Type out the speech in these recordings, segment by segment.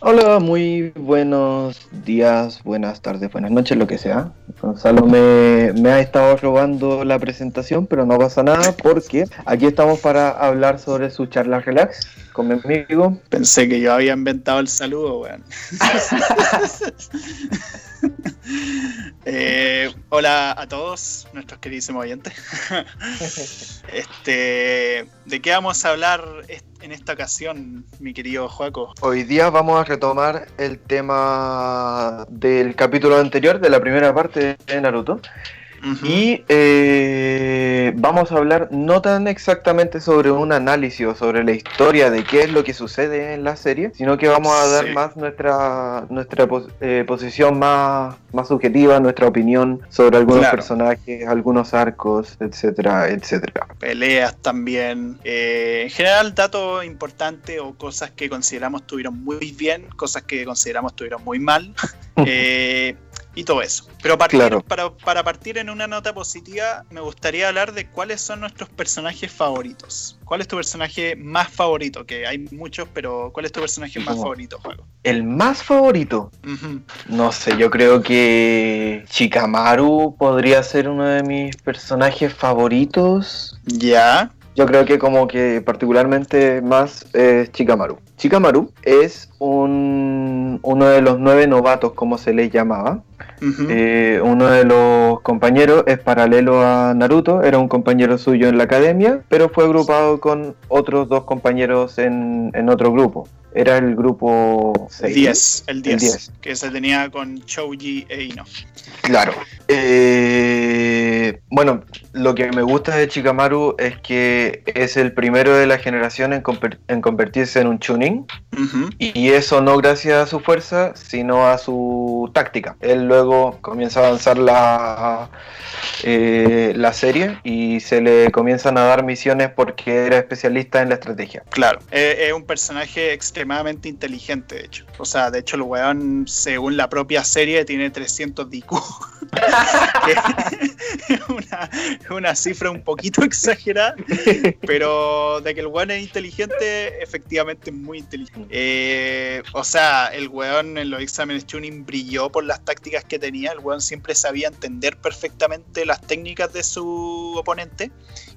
Hola, muy buenos días, buenas tardes, buenas noches, lo que sea. Gonzalo me, me, ha estado robando la presentación, pero no pasa nada porque aquí estamos para hablar sobre su charla relax con mi amigo. Pensé que yo había inventado el saludo, weón. Eh, hola a todos nuestros queridísimos oyentes. este, ¿De qué vamos a hablar en esta ocasión, mi querido Joaco? Hoy día vamos a retomar el tema del capítulo anterior, de la primera parte de Naruto. Y eh, vamos a hablar no tan exactamente sobre un análisis o sobre la historia de qué es lo que sucede en la serie, sino que vamos a dar más nuestra, nuestra eh, posición más, más subjetiva, nuestra opinión sobre algunos personajes, algunos arcos, etcétera, etcétera. Peleas también. Eh, en general, datos importantes o cosas que consideramos tuvieron muy bien, cosas que consideramos tuvieron muy mal. eh, y todo eso. Pero para, partir en una nota positiva, me gustaría hablar de cuáles son nuestros personajes favoritos. ¿Cuál es tu personaje más favorito? Que hay muchos, pero ¿cuál es tu personaje más favorito, juego? El más favorito. No sé, yo creo que Chikamaru podría ser uno de mis personajes favoritos. Ya. Yo creo que como que particularmente más es Chikamaru. Chikamaru es un, uno de los nueve novatos, como se les llamaba. Eh, uno de los compañeros es paralelo a Naruto, era un compañero suyo en la academia, pero fue agrupado con otros dos compañeros en, en otro grupo. Era el grupo 10, el 10, que se tenía con Chouji e Ino. Claro. Eh, bueno, lo que me gusta de Chikamaru es que es el primero de la generación en, convertirse en un Chunin. Y eso no gracias a su fuerza, sino a su táctica. Él luego comienza a avanzar la, eh, la serie y se le comienzan a dar misiones porque era especialista en la estrategia. Claro, es un personaje extremadamente inteligente, de hecho. O sea, de hecho, el weón, según la propia serie, tiene 300 DQ. es una, una, cifra un poquito exagerada, pero de que el weón es inteligente, efectivamente es muy inteligente. Eh, o sea, el weón en los exámenes tuning brilló por las tácticas que tenía, el weón siempre sabía entender perfectamente las técnicas de su oponente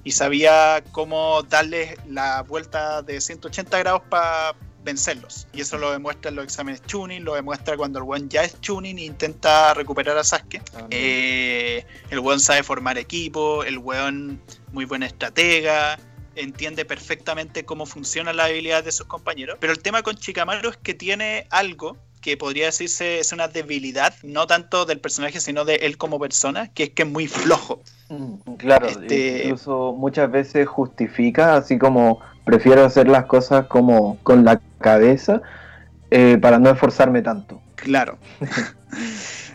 y sabía cómo darle la vuelta de 180 grados para vencerlos. Y eso lo demuestra en los exámenes tuning, lo demuestra cuando el one ya es tuning e intenta recuperar a Sasuke. Ah, eh, el one sabe formar equipo, el weón muy buena estratega, entiende perfectamente cómo funciona la habilidad de sus compañeros. Pero el tema con Chikamaru es que tiene algo que podría decirse es una debilidad, no tanto del personaje, sino de él como persona, que es que es muy flojo. Mm, claro, este, incluso muchas veces justifica, así como prefiero hacer las cosas como con la cabeza eh, para no esforzarme tanto. Claro.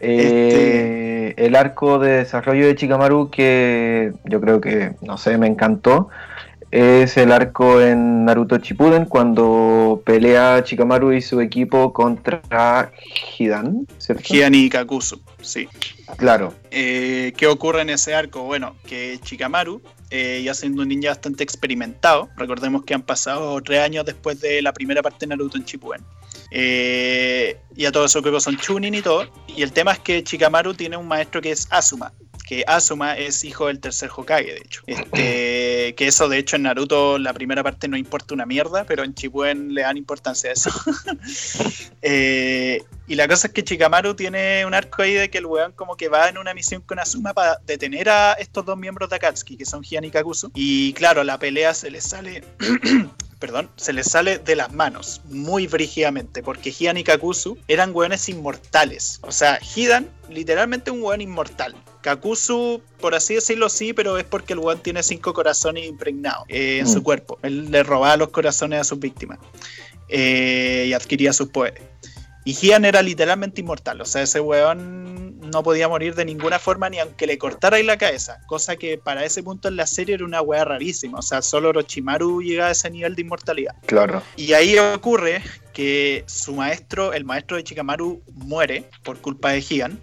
Eh, este el arco de desarrollo de Chikamaru que yo creo que, no sé, me encantó es el arco en Naruto Shippuden cuando pelea Chikamaru y su equipo contra Hidan, ¿cierto? Hidan y Kakuzu, sí. Claro. Eh, ¿Qué ocurre en ese arco? Bueno, que Chikamaru, eh, ya siendo un ninja bastante experimentado, recordemos que han pasado tres años después de la primera parte de Naruto en Shippuden. Eh, y a todos esos que son Chunin y todo. Y el tema es que Chikamaru tiene un maestro que es Asuma, que Asuma es hijo del tercer Hokage, de hecho. Este, que eso, de hecho, en Naruto la primera parte no importa una mierda, pero en Shippuden le dan importancia a eso. Eh, y la cosa es que Chikamaru tiene un arco ahí de que el weón como que va en una misión con Asuma para detener a estos dos miembros de Akatsuki, que son Hian y Kakuzu. Y claro, la pelea se le sale perdón, se les sale de las manos muy brígidamente, porque Hidan y Kakuzu eran weones inmortales. O sea, Hidan, literalmente un weón inmortal. Kakuzu, por así decirlo, sí, pero es porque el weón tiene cinco corazones impregnados eh, en su mm. cuerpo. Él le robaba los corazones a sus víctimas eh, y adquiría sus poderes. Y Gian era literalmente inmortal, o sea, ese weón no podía morir de ninguna forma ni aunque le cortara la cabeza, cosa que para ese punto en la serie era una weá rarísima, o sea, solo Orochimaru llega a ese nivel de inmortalidad. Claro. Y ahí ocurre que su maestro, el maestro de Chikamaru, muere por culpa de Gian,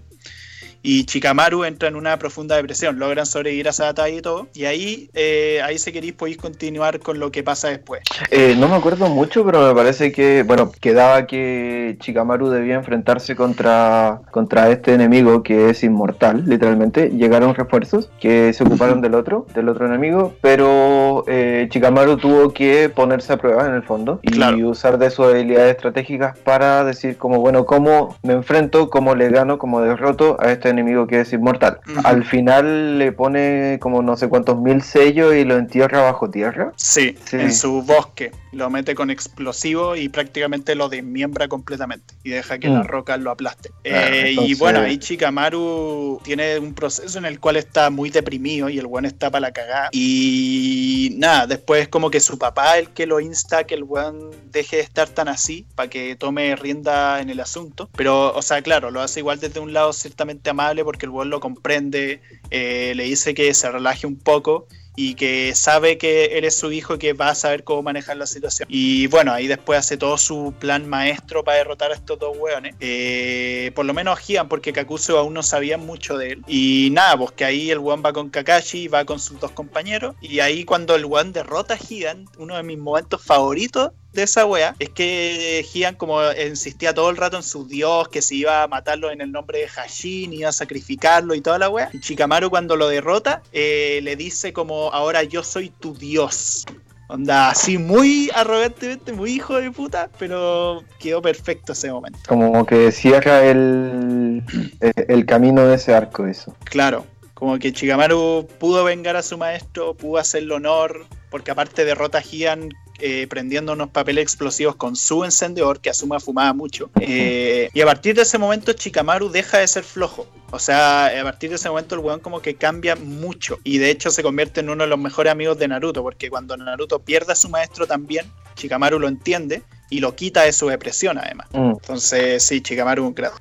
y Chikamaru entra en una profunda depresión. Logran sobrevivir a esa batalla y todo. Y ahí, eh, ahí si queréis podéis continuar con lo que pasa después. Eh, no me acuerdo mucho, pero me parece que, bueno, quedaba que Chikamaru debía enfrentarse contra, contra este enemigo que es inmortal, literalmente. Llegaron refuerzos que se ocuparon del otro, del otro enemigo, pero eh, Chikamaru tuvo que ponerse a prueba en el fondo y usar de sus habilidades estratégicas para decir como, bueno, cómo me enfrento, cómo le gano, cómo derroto a este enemigo que es inmortal. Al final le pone como no sé cuántos mil sellos y lo entierra bajo tierra. Sí, en su bosque. Lo mete con explosivo y prácticamente lo desmiembra completamente y deja que la mm. roca lo aplaste. Eh, y bueno, ahí Chikamaru tiene un proceso en el cual está muy deprimido y el buen está para la cagada. Y nada, después como que su papá el que lo insta que el buen deje de estar tan así para que tome rienda en el asunto. Pero, o sea, claro, lo hace igual desde un lado ciertamente amable porque el buen lo comprende, eh, le dice que se relaje un poco y que sabe que eres su hijo y que va a saber cómo manejar la situación. Y bueno, ahí después hace todo su plan maestro para derrotar a estos dos hueones. Eh, por lo menos Gian, porque Kakuzu aún no sabía mucho de él. Y nada, pues que ahí el weón va con Kakashi, va con sus dos compañeros. Y ahí cuando el weón derrota a Gian, uno de mis momentos favoritos de esa wea es que Gian como insistía todo el rato en su dios, que se iba a matarlo en el nombre de Hashin, iba a sacrificarlo y toda la wea. Y Chikamaru cuando lo derrota eh, le dice como ahora yo soy tu dios. Onda, así muy arrogantemente, muy hijo de puta, pero quedó perfecto ese momento. Como que cierra el, el camino de ese arco eso. Claro, como que Chikamaru pudo vengar a su maestro, pudo hacerle honor, porque aparte derrota a Gian eh, prendiendo unos papeles explosivos con su encendedor, que Asuma fumaba mucho. Eh, y a partir de ese momento, Chikamaru deja de ser flojo. O sea, a partir de ese momento el weón como que cambia mucho. Y de hecho se convierte en uno de los mejores amigos de Naruto, porque cuando Naruto pierde a su maestro también, Chikamaru lo entiende y lo quita de su depresión además. Mm. Entonces, sí, Chikamaru un gran.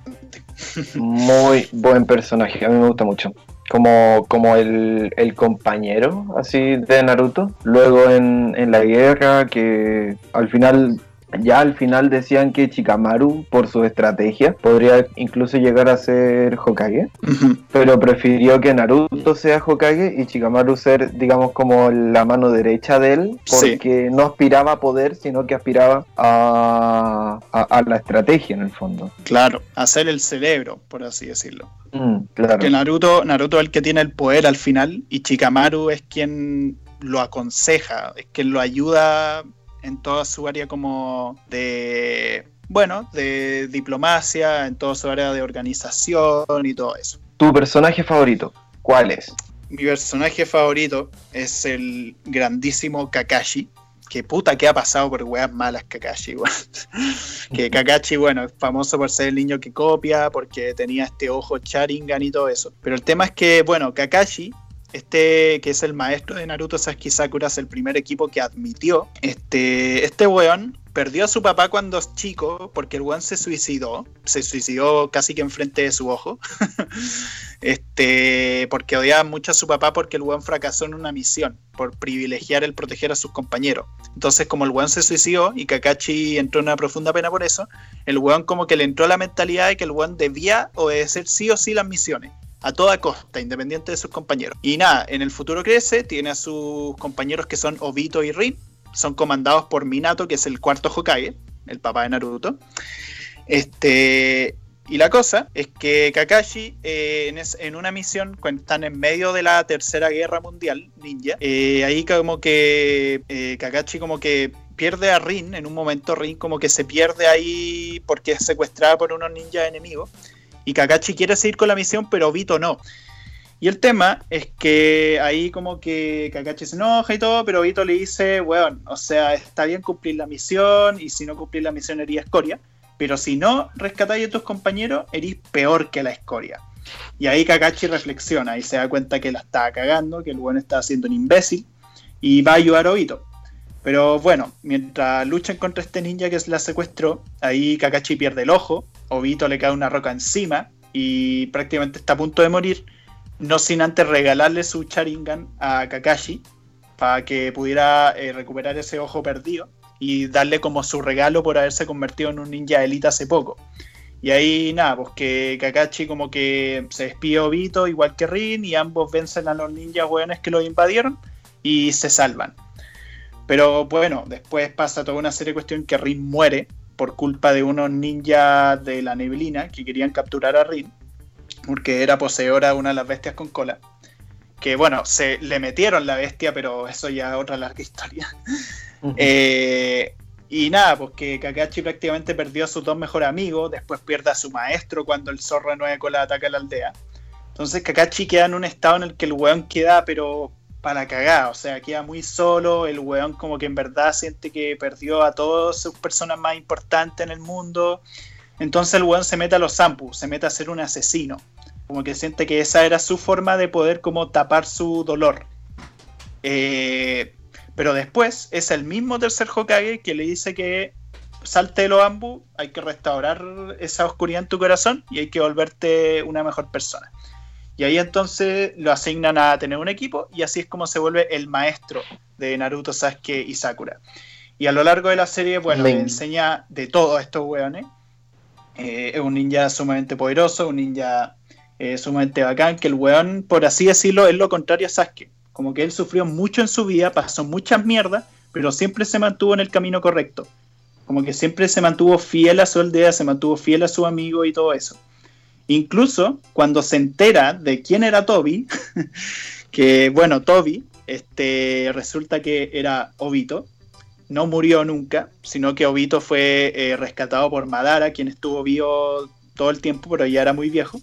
Muy buen personaje, a mí me gusta mucho como, como el, el, compañero así de Naruto. Luego en, en la guerra que al final ya al final decían que Chikamaru, por su estrategia, podría incluso llegar a ser Hokage, pero prefirió que Naruto sea Hokage y Chikamaru ser, digamos, como la mano derecha de él, porque no aspiraba a poder, sino que aspiraba a, a, la estrategia en el fondo. Claro, a ser el cerebro, por así decirlo. Mm, claro. Que Naruto, Naruto es el que tiene el poder al final y Chikamaru es quien lo aconseja, es quien lo ayuda en toda su área como de, bueno, de diplomacia, en toda su área de organización y todo eso. ¿Tu personaje favorito? ¿Cuál es? Mi personaje favorito es el grandísimo Kakashi. Que puta que ha pasado por weas malas Kakashi, que Kakashi, bueno, es famoso por ser el niño que copia, porque tenía este ojo Sharingan y todo eso. Pero el tema es que, bueno, Kakashi este que es el maestro de Naruto Sasuke Sakura es el primer equipo que admitió este este weón perdió a su papá cuando es chico porque el weón se suicidó se suicidó casi que enfrente de su ojo este porque odiaba mucho a su papá porque el weón fracasó en una misión por privilegiar el proteger a sus compañeros. Entonces como el weón se suicidó y Kakashi entró en una profunda pena por eso el weón como que le entró la mentalidad de que el weón debía obedecer sí o sí las misiones a toda costa, independiente de sus compañeros. Y nada, en el futuro crece, tiene a sus compañeros que son Obito y Rin, son comandados por Minato, que es el cuarto Hokage, el papá de Naruto. Este, y la cosa es que Kakashi, eh, en, una misión, cuando están en medio de la tercera guerra mundial ninja, eh, ahí como que eh, Kakashi como que pierde a Rin, en un momento Rin como que se pierde ahí porque es secuestrada por unos ninjas enemigos. Y Kakashi quiere seguir con la misión, pero Vito no. Y el tema es que ahí como que Kakashi se enoja y todo, pero Vito le dice, bueno, o sea, está bien cumplir la misión y si no cumplir la misión eres escoria, pero si no rescatáis a tus compañeros, eres peor que la escoria. Y ahí Kakashi reflexiona y se da cuenta que la está cagando, que el bueno está haciendo un imbécil y va a ayudar a Obito. Pero bueno, mientras luchan contra este ninja que la secuestró, ahí Kakashi pierde el ojo, Obito le cae una roca encima y prácticamente está a punto de morir, no sin antes regalarle su Sharingan a Kakashi para que pudiera eh, recuperar ese ojo perdido y darle como su regalo por haberse convertido en un ninja élite hace poco. Y ahí nada, pues que Kakashi como que se despide Obito igual que Rin y ambos vencen a los ninjas weones que los invadieron y se salvan. Pero bueno, después pasa toda una serie de cuestiones que Rin muere por culpa de unos ninjas de la neblina que querían capturar a Rin porque era poseedora de una de las bestias con cola. Que bueno, se le metieron la bestia, pero eso ya es otra larga historia. eh, y nada, pues que Kakashi prácticamente perdió a sus dos mejores amigos, después pierde a su maestro cuando el zorro de nueve cola ataca la aldea. Entonces Kakashi queda en un estado en el que el weón queda, pero para cagar, o sea, queda muy solo, el weón como que en verdad siente que perdió a todas sus personas más importantes en el mundo. Entonces el weón se mete a los Zampu, se mete a ser un asesino. Como que siente que esa era su forma de poder como tapar su dolor. Eh, pero después es el mismo tercer Hokage que le dice que salte de los ambu, hay que restaurar esa oscuridad en tu corazón y hay que volverte una mejor persona. Y ahí entonces lo asignan a tener un equipo y así es como se vuelve el maestro de Naruto, Sasuke y Sakura. Y a lo largo de la serie, bueno, le enseña de todo a estos weones. Eh, es un ninja sumamente poderoso, un ninja eh, sumamente bacán, que el weón, por así decirlo, es lo contrario a Sasuke como que él sufrió mucho en su vida, pasó muchas mierdas, pero siempre se mantuvo en el camino correcto. Como que siempre se mantuvo fiel a su aldea, se mantuvo fiel a su amigo y todo eso. Incluso cuando se entera de quién era Toby, que bueno, Toby, este, resulta que era Obito, no murió nunca, sino que Obito fue eh, rescatado por Madara, quien estuvo vivo todo el tiempo, pero ya era muy viejo.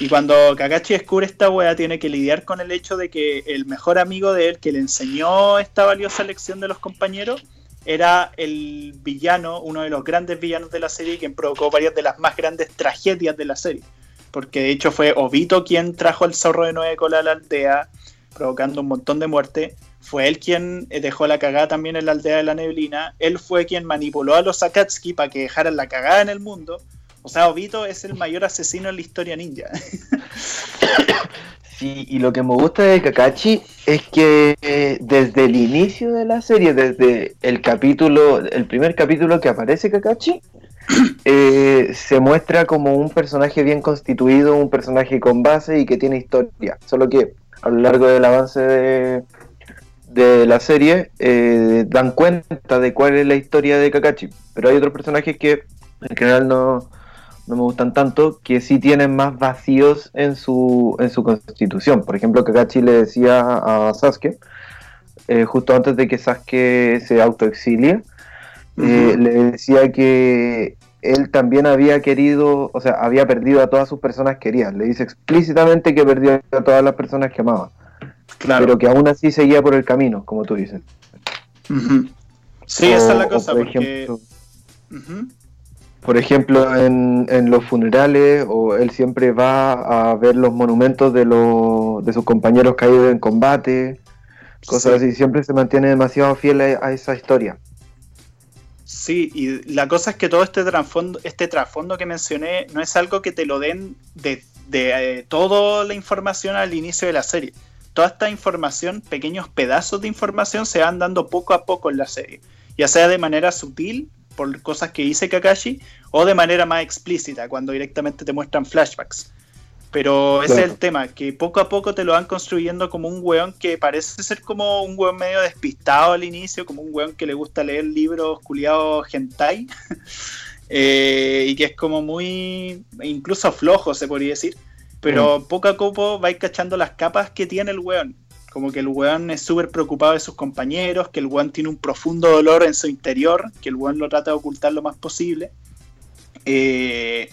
Y cuando Kakashi descubre esta wea, tiene que lidiar con el hecho de que el mejor amigo de él, que le enseñó esta valiosa lección de los compañeros, era el villano, uno de los grandes villanos de la serie, quien provocó varias de las más grandes tragedias de la serie. Porque de hecho fue Obito quien trajo el zorro de nueve cola a la aldea, provocando un montón de muerte. Fue él quien dejó la cagada también en la aldea de la neblina. Él fue quien manipuló a los Akatsuki para que dejaran la cagada en el mundo o sea, Obito es el mayor asesino en la historia ninja. Sí, y lo que me gusta de Kakashi es que eh, desde el inicio de la serie, desde el capítulo, el primer capítulo que aparece Kakashi, eh, se muestra como un personaje bien constituido, un personaje con base y que tiene historia. Solo que a lo largo del avance de, de la serie eh, dan cuenta de cuál es la historia de Kakashi. Pero hay otros personajes que en general no, no me gustan tanto, que sí tienen más vacíos en su, en su constitución. Por ejemplo, Kakashi le decía a Sasuke, eh, justo antes de que Sasuke se autoexilie, eh, le decía que él también había querido, o sea, había perdido a todas sus personas queridas. Le dice explícitamente que perdió a todas las personas que amaba. Claro. Pero que aún así seguía por el camino, como tú dices. Sí, esa es la cosa. Por ejemplo, por ejemplo, en, los funerales, o él siempre va a ver los monumentos de, de sus compañeros caídos en combate, cosas así, siempre se mantiene demasiado fiel a, esa historia. Sí, y la cosa es que todo este trasfondo, este trasfondo que mencioné no es algo que te lo den de, de eh, toda la información al inicio de la serie. Toda esta información, pequeños pedazos de información, se van dando poco a poco en la serie, ya sea de manera sutil por cosas que dice Kakashi, o de manera más explícita, cuando directamente te muestran flashbacks. Pero ese es el tema, que poco a poco te lo van construyendo como un weón que parece ser como un weón medio despistado al inicio, como un weón que le gusta leer libros culiados hentai, eh, y que es como muy, incluso flojo se podría decir, pero mm. poco a poco vais cachando las capas que tiene el weón. Como que el weón es súper preocupado de sus compañeros, que el weón tiene un profundo dolor en su interior, que el weón lo trata de ocultar lo más posible. Eh,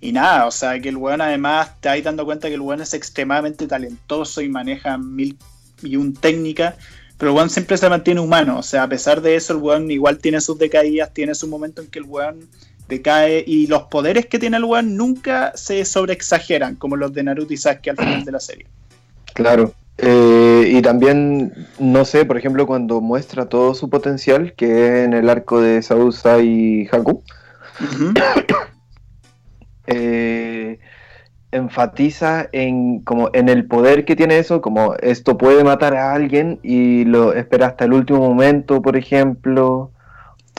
y nada, o sea, que el weón además te hay dando cuenta que el weón es extremadamente talentoso y maneja mil y un técnica, pero el weón siempre se mantiene humano, o sea, a pesar de eso, el weón igual tiene sus decaídas, tiene su momento en que el weón decae y los poderes que tiene el weón nunca se sobreexageran, como los de Naruto y Sasuke al final de la serie. Claro, eh, y también, no sé, por ejemplo, cuando muestra todo su potencial, que en el arco de Sausa y Haku, eh, enfatiza en, como en el poder que tiene eso, como esto puede matar a alguien y lo espera hasta el último momento, por ejemplo,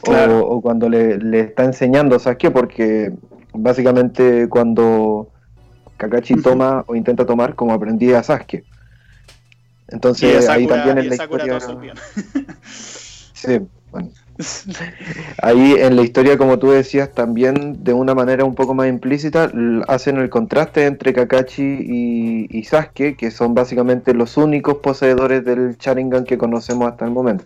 o, cuando le, le, está enseñando, ¿sabes qué? Porque básicamente cuando Kakashi toma o intenta tomar como aprendí a Sasuke. Entonces ahí también en la historia... sí, bueno. Ahí en la historia, como tú decías, también de una manera un poco más implícita, hacen el contraste entre Kakashi y, Sasuke, que son básicamente los únicos poseedores del Sharingan que conocemos hasta el momento.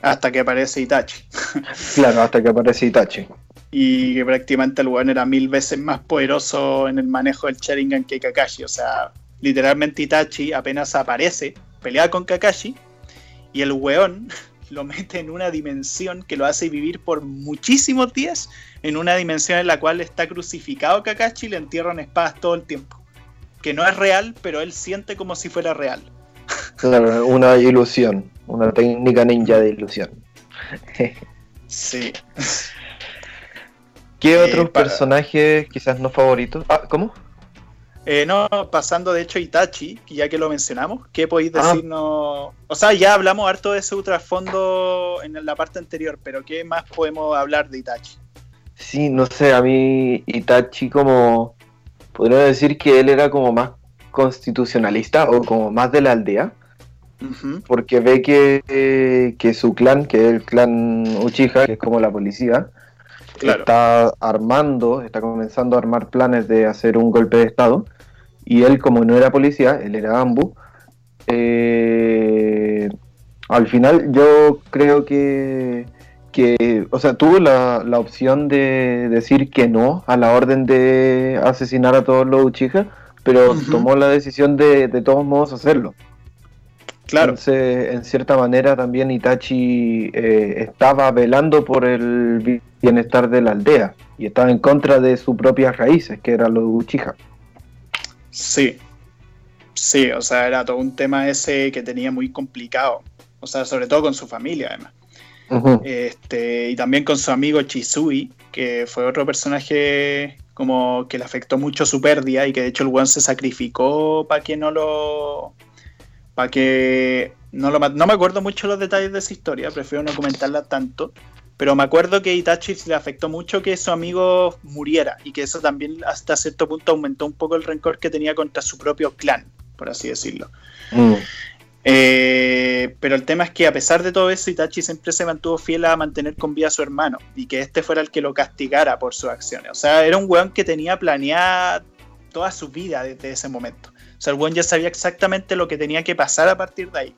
Hasta que aparece Itachi. claro, hasta que aparece Itachi. Y que prácticamente el weón era mil veces más poderoso en el manejo del Sharingan que Kakashi. O sea, literalmente Itachi apenas aparece, pelea con Kakashi, y el weón lo mete en una dimensión que lo hace vivir por muchísimos días, en una dimensión en la cual está crucificado Kakashi y le entierran espadas todo el tiempo. Que no es real, pero él siente como si fuera real. Claro, una ilusión, una técnica ninja de ilusión. sí. ¿Qué otros eh, personajes quizás no favoritos? Ah, ¿cómo? Eh, no, pasando de hecho a Itachi, ya que lo mencionamos, ¿qué podéis ah. decirnos? O sea, ya hablamos harto de su trasfondo en la parte anterior, pero ¿qué más podemos hablar de Itachi? Sí, no sé, a mí Itachi como... Podría decir que él era como más constitucionalista o como más de la aldea. Porque ve que, que su clan, que es el clan Uchiha, que es como la policía, está armando, está comenzando a armar planes de hacer un golpe de Estado. Y él, como no era policía, él era Ambu. Eh, al final yo creo que, que o sea, tuvo la, la, opción de decir que no a la orden de asesinar a todos los Uchiha, pero tomó la decisión de de todos modos hacerlo. Claro. Entonces, en cierta manera también Itachi eh, estaba velando por el bienestar de la aldea y estaba en contra de sus propias raíces, que eran los Uchiha. Sí, sí, o sea, era todo un tema ese que tenía muy complicado, o sea, sobre todo con su familia además. este, y también con su amigo Chisui, que fue otro personaje como que le afectó mucho su pérdida y que de hecho el buen se sacrificó para que no lo para que no, lo, no me acuerdo mucho los detalles de esa historia, prefiero no comentarla tanto, pero me acuerdo que Itachi le afectó mucho que su amigo muriera y que eso también hasta cierto punto aumentó un poco el rencor que tenía contra su propio clan, por así decirlo. Mm. Eh, pero el tema es que a pesar de todo eso, Itachi siempre se mantuvo fiel a mantener con vida a su hermano y que este fuera el que lo castigara por sus acciones. O sea, era un weón que tenía planeada toda su vida desde ese momento sea, el buen ya sabía exactamente lo que tenía que pasar a partir de ahí.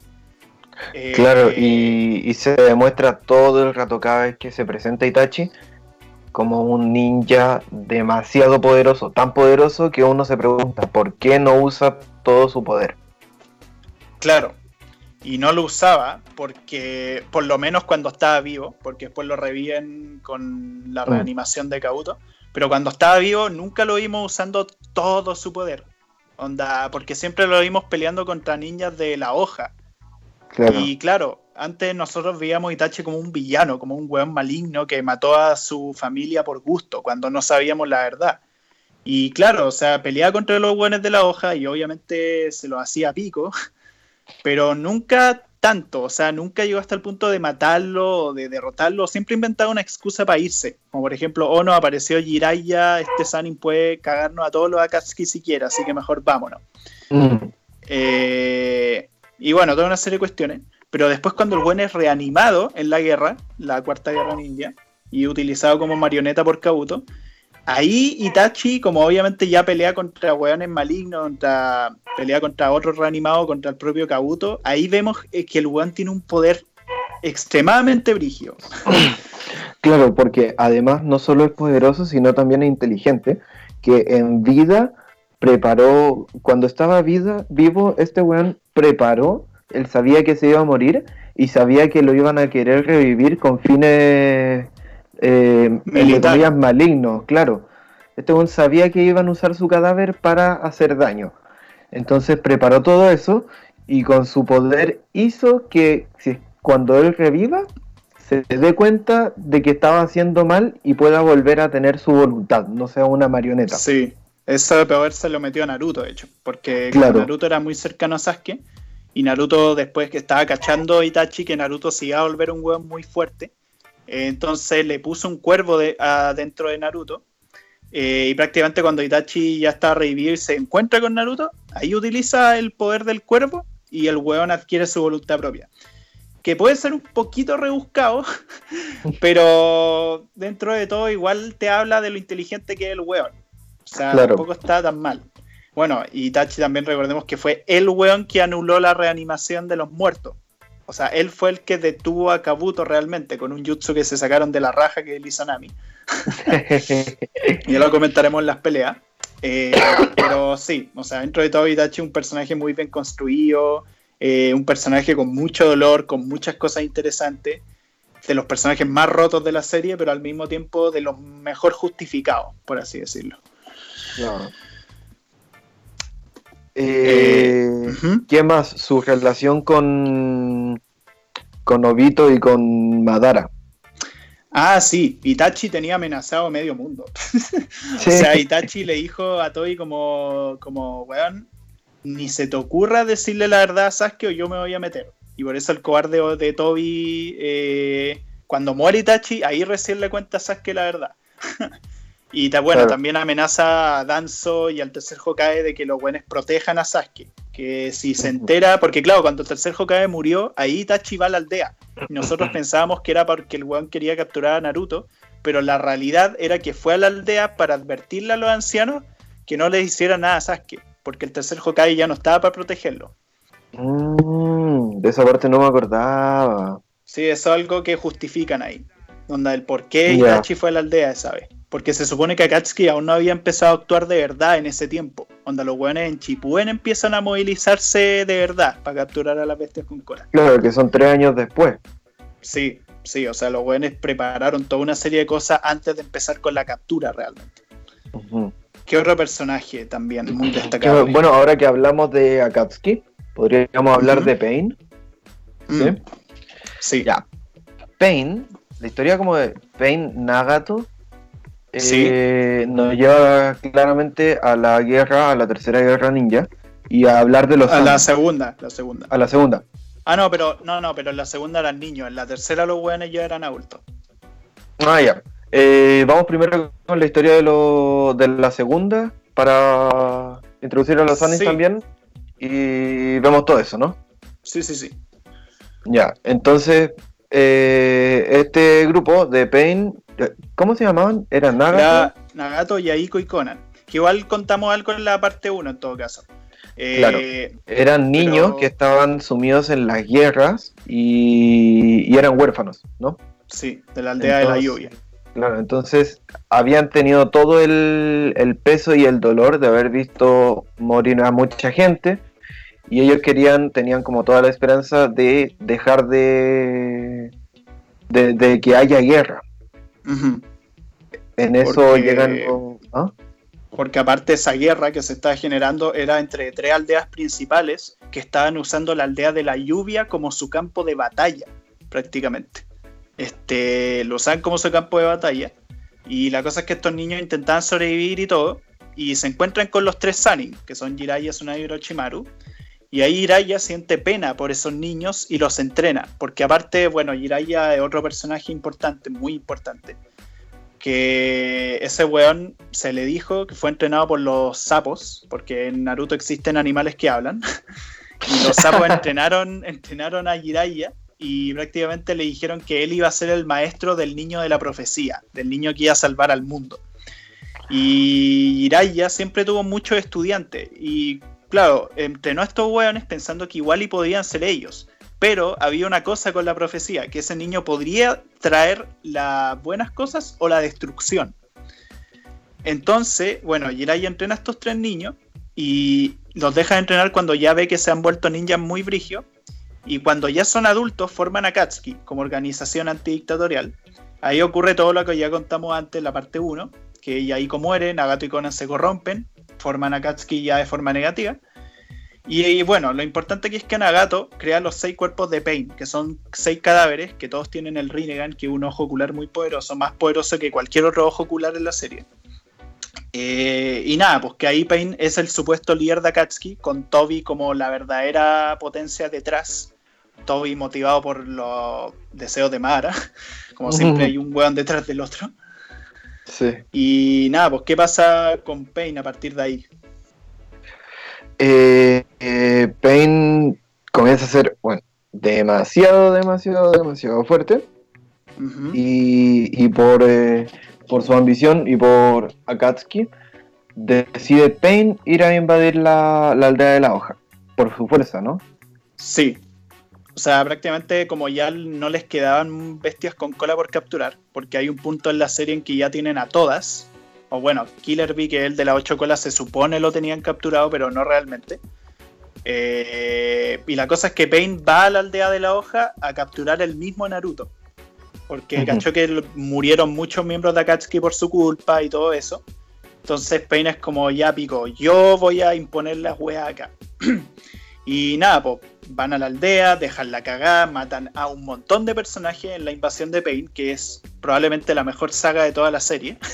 Claro, eh, y, se demuestra todo el rato cada vez que se presenta Itachi como un ninja demasiado poderoso, tan poderoso que uno se pregunta por qué no usa todo su poder. Claro, y no lo usaba porque, por lo menos cuando estaba vivo, porque después lo reviven con la mm. reanimación de Kabuto, pero cuando estaba vivo nunca lo vimos usando todo su poder. Onda, porque siempre lo vimos peleando contra ninjas de la hoja. Y claro, antes nosotros veíamos a Itachi como un villano, como un weón maligno que mató a su familia por gusto, cuando no sabíamos la verdad. Y claro, o sea, peleaba contra los weones de la hoja y obviamente se lo hacía pico, pero nunca tanto, o sea, nunca llegó hasta el punto de matarlo o de derrotarlo, siempre inventaba una excusa para irse, como por ejemplo, oh no, apareció Jiraiya, este Sanin puede cagarnos a todos los Akatsuki siquiera, así que mejor vámonos. Mm. Eh, y bueno, toda una serie de cuestiones, pero después cuando el buen es reanimado en la guerra, la cuarta guerra ninja, y utilizado como marioneta por Kabuto, Ahí Itachi, como obviamente ya pelea contra hueones malignos, contra, pelea contra otro reanimado, contra el propio Kabuto, ahí vemos que el weón tiene un poder extremadamente brígido. Claro, porque además no solo es poderoso, sino también es inteligente, que en vida preparó, cuando estaba vida, vivo, este weón preparó, él sabía que se iba a morir y sabía que lo iban a querer revivir con fines eh, malignos, claro. Este buen sabía que iban a usar su cadáver para hacer daño. Entonces preparó todo eso y con su poder hizo que si, cuando él reviva se dé cuenta de que estaba haciendo mal y pueda volver a tener su voluntad, no sea una marioneta. Sí, eso poder se lo metió a Naruto, de hecho, porque Naruto era muy cercano a Sasuke y Naruto después que estaba cachando a Itachi que Naruto se iba a volver un hueón muy fuerte, entonces le puso un cuervo de, dentro de Naruto Eh, y prácticamente cuando Itachi ya está revivido y se encuentra con Naruto, ahí utiliza el poder del cuervo y el weón adquiere su voluntad propia. Que puede ser un poquito rebuscado, pero dentro de todo igual te habla de lo inteligente que es el weón. O sea, tampoco está tan mal. Bueno, y Itachi también recordemos que fue el weón que anuló la reanimación de los muertos. O sea, él fue el que detuvo a Kabuto realmente con un jutsu que se sacaron de la raja que es Izanami. ya lo comentaremos en las peleas. Eh, pero sí, o sea, dentro de todo Itachi es un personaje muy bien construido, eh, un personaje con mucho dolor, con muchas cosas interesantes, de los personajes más rotos de la serie, pero al mismo tiempo de los mejor justificados, por así decirlo. Eh, ¿Qué más? Su relación con, con Obito y con Madara. Ah, sí, Itachi tenía amenazado medio mundo. o sea, Itachi le dijo a Toby como, como, weón, ni se te ocurra decirle la verdad a Sasuke o yo me voy a meter. Y por eso el cobarde de Toby, eh, cuando muere Itachi, ahí recién le cuenta a Sasuke la verdad. Y bueno, también amenaza a Danzo y al tercer Hokage de que los buenos protejan a Sasuke. Que si se entera, porque claro, cuando el tercer Hokage murió, ahí Itachi va a la aldea. Y nosotros pensábamos que era porque el weón quería capturar a Naruto, pero la realidad era que fue a la aldea para advertirle a los ancianos que no les hiciera nada a Sasuke, porque el tercer Hokage ya no estaba para protegerlo. Mm, de esa parte no me acordaba. Sí, eso es algo que justifican ahí. Donde el por qué Itachi fue a la aldea esa vez. Porque se supone que Akatsuki aún no había empezado a actuar de verdad en ese tiempo. Cuando los weones en Chipuden empiezan a movilizarse de verdad para capturar a las bestias con cola. Claro, que son tres años después. Sí, sí, o sea, los weones prepararon toda una serie de cosas antes de empezar con la captura realmente. ¿Qué otro personaje también muy destacado? Bueno, ahora que hablamos de Akatsuki, podríamos hablar de Pain. Mm. ¿Sí? Sí. Ya. Pain, la historia como de Pain Nagato eh, nos lleva claramente a la guerra, a la tercera guerra ninja, y a hablar de los... A la segunda, la segunda. A la segunda. Ah, no, pero no, no, pero en la segunda eran niños, en la tercera los buenos ya eran adultos. Ah, ya. Eh, vamos primero con la historia de, lo, de la segunda para introducir a los anis también y vemos todo eso, ¿no? Sí, sí, sí. Ya, entonces eh, este grupo de Pain ¿Cómo se llamaban? ¿Eran Nagato? Nagato, Yaiko y Conan. Que igual contamos algo en la parte 1 en todo caso. Eh, claro. Eran niños que estaban sumidos en las guerras y, eran huérfanos, ¿no? Sí, de la aldea de la lluvia. Claro, entonces habían tenido todo el, el, peso y el dolor de haber visto morir a mucha gente y ellos querían, tenían como toda la esperanza de dejar de, de que haya guerra. En eso llegan ¿ah? Porque aparte esa guerra que se estaba generando era entre tres aldeas principales que estaban usando la aldea de la lluvia como su campo de batalla, prácticamente. Este, lo usaban como su campo de batalla. Y la cosa es que estos niños intentaban sobrevivir y todo. Y se encuentran con los tres Sanin, que son Jiraiya, Tsunade y Orochimaru. Y ahí Jiraiya siente pena por esos niños y los entrena, porque aparte, bueno, Jiraiya es otro personaje importante, muy importante, que ese weón se le dijo que fue entrenado por los sapos, porque en Naruto existen animales que hablan, y los sapos entrenaron, entrenaron a Jiraiya y prácticamente le dijeron que él iba a ser el maestro del niño de la profecía, del niño que iba a salvar al mundo. Y Jiraiya siempre tuvo muchos estudiantes y claro, entrenó a estos hueones pensando que igual y podían ser ellos. Pero había una cosa con la profecía, que ese niño podría traer las buenas cosas o la destrucción. Entonces, bueno, Jiraiya entrena a estos tres niños y los deja entrenar cuando ya ve que se han vuelto ninjas muy brigio. Y cuando ya son adultos, forman a Katsuki como organización antidictatorial. Ahí ocurre todo lo que ya contamos antes en la parte 1, que Yaiko muere, Nagato y Conan se corrompen, forman a Katsuki ya de forma negativa. Y, bueno, lo importante aquí es que Nagato crea los seis cuerpos de Pain, que son seis cadáveres que todos tienen el Rinnegan, que es un ojo ocular muy poderoso, más poderoso que cualquier otro ojo ocular en la serie. Eh, y nada, pues que ahí Pain es el supuesto líder de Akatsuki, con Toby como la verdadera potencia detrás. Toby motivado por los deseos de Mara, como siempre hay un weón detrás del otro. Sí. Y nada, pues, ¿qué pasa con Pain a partir de ahí? Eh, eh, Pain comienza a ser, bueno, demasiado, demasiado, demasiado fuerte. y, por, eh, por su ambición y por Akatsuki, decide Pain ir a invadir la, aldea de la hoja. Por su fuerza, ¿no? Sí. O sea, prácticamente como ya no les quedaban bestias con cola por capturar, porque hay un punto en la serie en que ya tienen a todas, o bueno, Killer Bee, que es el de las ocho colas, se supone lo tenían capturado, pero no realmente. Eh, y la cosa es que Pain va a la aldea de la hoja a capturar el mismo Naruto. Porque cachó que murieron muchos miembros de Akatsuki por su culpa y todo eso. Entonces Pain es como, ya pico, yo voy a imponer las weas acá. y nada, pues van a la aldea, dejan la cagada, matan a un montón de personajes en la invasión de Pain, que es probablemente la mejor saga de toda la serie.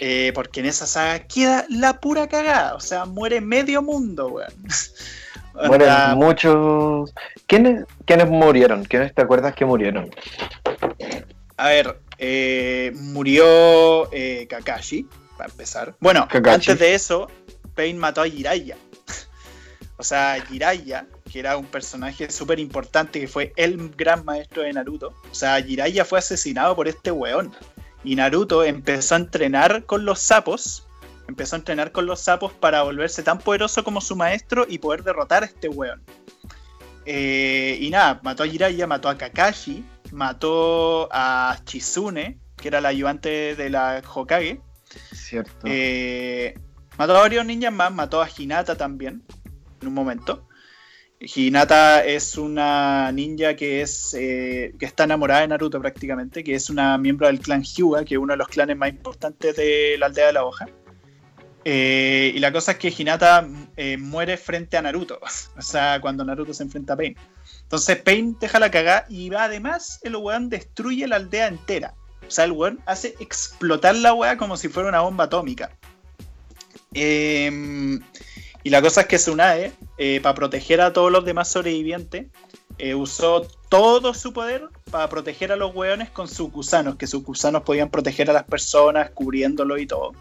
Eh, porque en esa saga queda la pura cagada. O sea, muere medio mundo, weón. Mueren muchos. ¿Quiénes, ¿Quiénes murieron? ¿Quiénes te acuerdas que murieron? A ver, eh, murió eh, Kakashi, para empezar. Bueno, antes de eso, Pain mató a Jiraiya. O sea, Jiraiya, que era un personaje súper importante, que fue el gran maestro de Naruto. O sea, Jiraiya fue asesinado por este weón. Y Naruto empezó a entrenar con los sapos. Empezó a entrenar con los sapos para volverse tan poderoso como su maestro y poder derrotar a este weón. Eh, y nada, mató a Jiraiya, mató a Kakashi, mató a Chizune, que era la ayudante de la Hokage. Cierto. Eh, mató a varios ninjas más, mató a Hinata también, en un momento. Hinata es una ninja que es eh, que está enamorada de Naruto prácticamente, que es una miembro del clan Hyuga, que es uno de los clanes más importantes de la aldea de la hoja. Eh, y la cosa es que Hinata eh, muere frente a Naruto, o sea, cuando Naruto se enfrenta a Pain. Entonces Pain deja la cagada y va, además el weón destruye la aldea entera. O sea, el weón hace explotar la weá como si fuera una bomba atómica. Eh, y la cosa es que Tsunade, eh, para proteger a todos los demás sobrevivientes, eh, usó todo su poder para proteger a los weones con sus gusanos, que sus gusanos podían proteger a las personas, cubriéndolo y todo.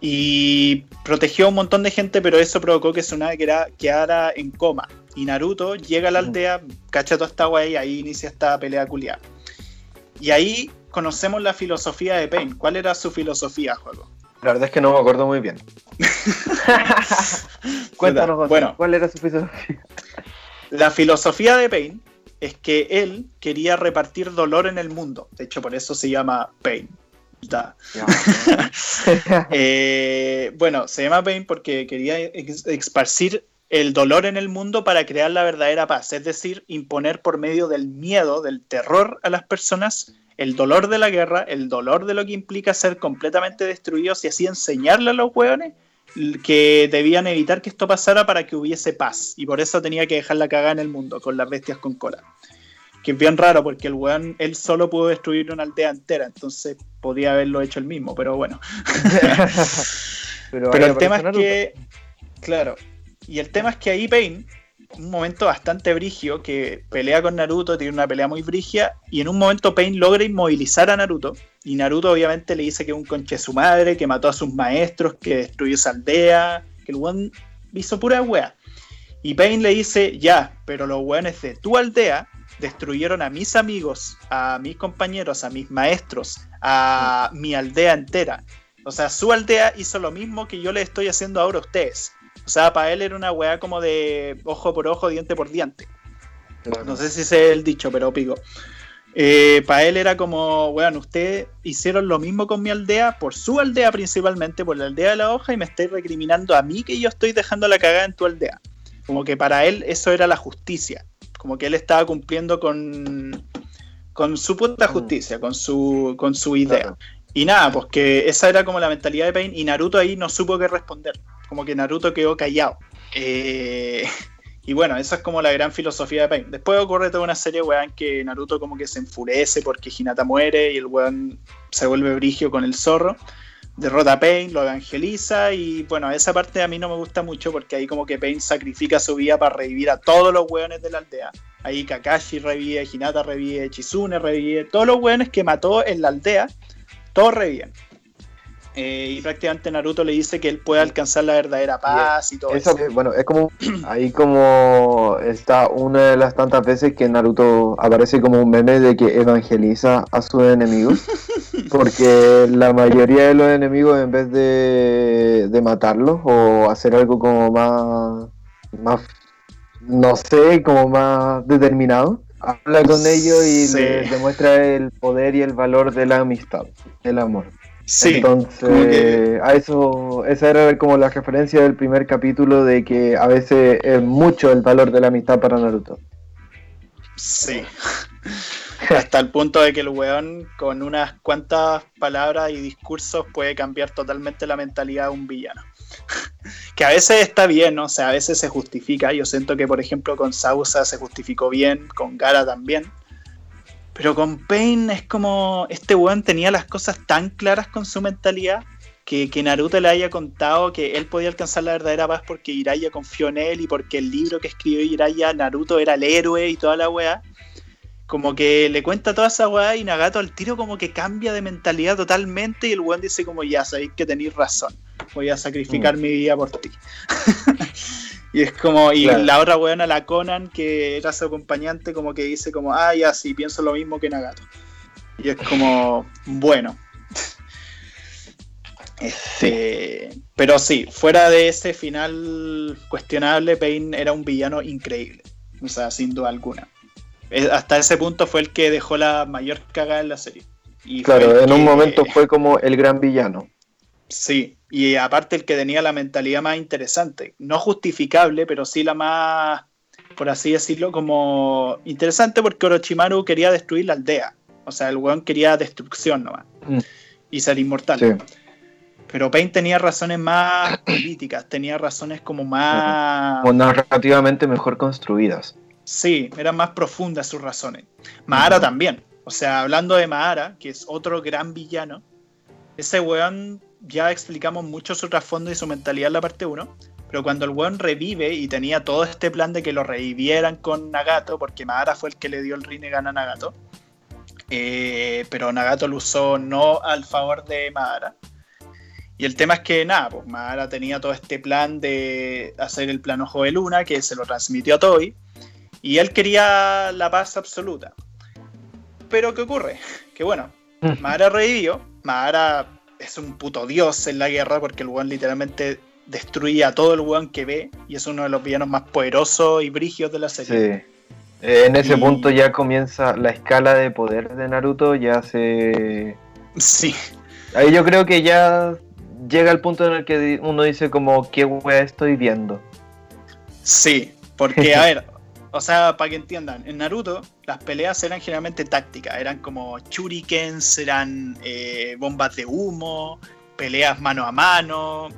Y protegió a un montón de gente, pero eso provocó que Tsunade quedara en coma. Y Naruto llega a la aldea, cacha toda esta wea y ahí inicia esta pelea culiada. Y ahí conocemos la filosofía de Pain. ¿Cuál era su filosofía, juego? La verdad es que no me acuerdo muy bien. Cuéntanos, bueno, ¿cuál era su filosofía? La filosofía de Pain es que él quería repartir dolor en el mundo. De hecho, por eso se llama Pain. Eh, bueno, se llama Pain porque quería esparcir el dolor en el mundo para crear la verdadera paz, es decir, imponer por medio del miedo, del terror a las personas el dolor de la guerra, el dolor de lo que implica ser completamente destruidos y así enseñarle a los hueones que debían evitar que esto pasara para que hubiese paz. Y por eso tenía que dejar la cagada en el mundo con las bestias con cola. Que es bien raro porque el weón, él solo pudo destruir una aldea entera, entonces podía haberlo hecho él mismo, pero bueno. pero, pero el tema es que, claro, y el tema es que ahí Pain un momento bastante brigio que pelea con Naruto, tiene una pelea muy brigia y en un momento Pain logra inmovilizar a Naruto y Naruto obviamente le dice que es un conche su madre, que mató a sus maestros, que destruyó esa aldea, que el weón hizo pura wea. Y Pain le dice, ya, pero los weones de tu aldea destruyeron a mis amigos, a mis compañeros, a mis maestros, a mi aldea entera. O sea, su aldea hizo lo mismo que yo le estoy haciendo ahora a ustedes. O sea, para él era una weá como de ojo por ojo, diente por diente. No sé si es el dicho, pero pico. Eh, para él era como, weón, ustedes hicieron lo mismo con mi aldea, por su aldea principalmente, por la aldea de la hoja, y me estáis recriminando a mí que yo estoy dejando la cagada en tu aldea. Como que para él eso era la justicia. Como que él estaba cumpliendo con, con su puta mm. justicia, con su, con su idea. Y nada, pues que esa era como la mentalidad de Pain, y Naruto ahí no supo qué responder como que Naruto quedó callado. Eh, y bueno, esa es como la gran filosofía de Pain. Después ocurre toda una serie, weón, que Naruto como que se enfurece porque Hinata muere y el weón se vuelve brigio con el zorro. Derrota a Pain, lo evangeliza y bueno, esa parte a mí no me gusta mucho porque ahí como que Pain sacrifica su vida para revivir a todos los weones de la aldea. Ahí Kakashi revive, Hinata revive, Chizune revive, todos los weones que mató en la aldea todo re bien. Eh, y prácticamente Naruto le dice que él puede alcanzar la verdadera paz y, todo eso. Bueno, es como ahí como está una de las tantas veces que Naruto aparece como un meme de que evangeliza a sus enemigos. porque la mayoría de los enemigos en vez de, de matarlos o hacer algo como más, más, no sé, como más determinado, habla con ellos y les demuestra el poder y el valor de la amistad, el amor. Sí, Entonces, a eso, esa era como la referencia del primer capítulo de que a veces es mucho el valor de la amistad para Naruto. Sí. Hasta el punto de que el weón con unas cuantas palabras y discursos puede cambiar totalmente la mentalidad de un villano. que a veces está bien, o sea, a veces se justifica. Yo siento que, por ejemplo, con Sausa se justificó bien, con Gara también. Pero con Pain es como. Este weón tenía las cosas tan claras con su mentalidad que, que, Naruto le haya contado que él podía alcanzar la verdadera paz porque Iraya confió en él y porque el libro que escribió Iraya, Naruto era el héroe y toda la weá. Como que le cuenta toda esa weá y Nagato al tiro como que cambia de mentalidad totalmente y el weón dice como ya sabéis que tenéis razón, voy a sacrificar mm. mi vida por ti. Y es como, y la otra weona, la Conan, que era su acompañante, como que dice como, ah, ya sí, pienso lo mismo que Nagato. Y es como, bueno. Este, pero sí, fuera de ese final cuestionable, Pain era un villano increíble. O sea, sin duda alguna. Hasta ese punto fue el que dejó la mayor cagada en la serie. Y claro, en un momento fue como el gran villano. Sí, y aparte el que tenía la mentalidad más interesante, no justificable, pero sí la más, por así decirlo, como interesante porque Orochimaru quería destruir la aldea. O sea, el weón quería destrucción nomás. Mm. Y ser inmortal. Pero Pain tenía razones más políticas, tenía razones como más... O narrativamente mejor construidas. Sí, eran más profundas sus razones. Mahara también. O sea, hablando de Mahara, que es otro gran villano, ese weón ya explicamos mucho su trasfondo y su mentalidad en la parte 1, pero cuando el weón revive y tenía todo este plan de que lo revivieran con Nagato, porque Madara fue el que le dio el Rinnegan a Nagato, eh, pero Nagato lo usó no al favor de Madara. Y el tema es que nada, pues Madara tenía todo este plan de hacer el plan Ojo de Luna, que se lo transmitió a Toy, y él quería la paz absoluta. Pero ¿qué ocurre? Que bueno. Madara revivió, Madara es un puto dios en la guerra porque el weón literalmente destruye a todo el weón que ve y es uno de los villanos más poderosos y brigios de la serie. Sí. Eh, en ese punto ya comienza la escala de poder de Naruto, ya se... Sí. Ahí yo creo que ya llega el punto en el que uno dice como, ¿qué wea estoy viendo? Sí, porque a ver, o sea, para que entiendan, en Naruto las peleas eran generalmente tácticas, eran como shurikens, eran eh, bombas de humo, peleas mano a mano,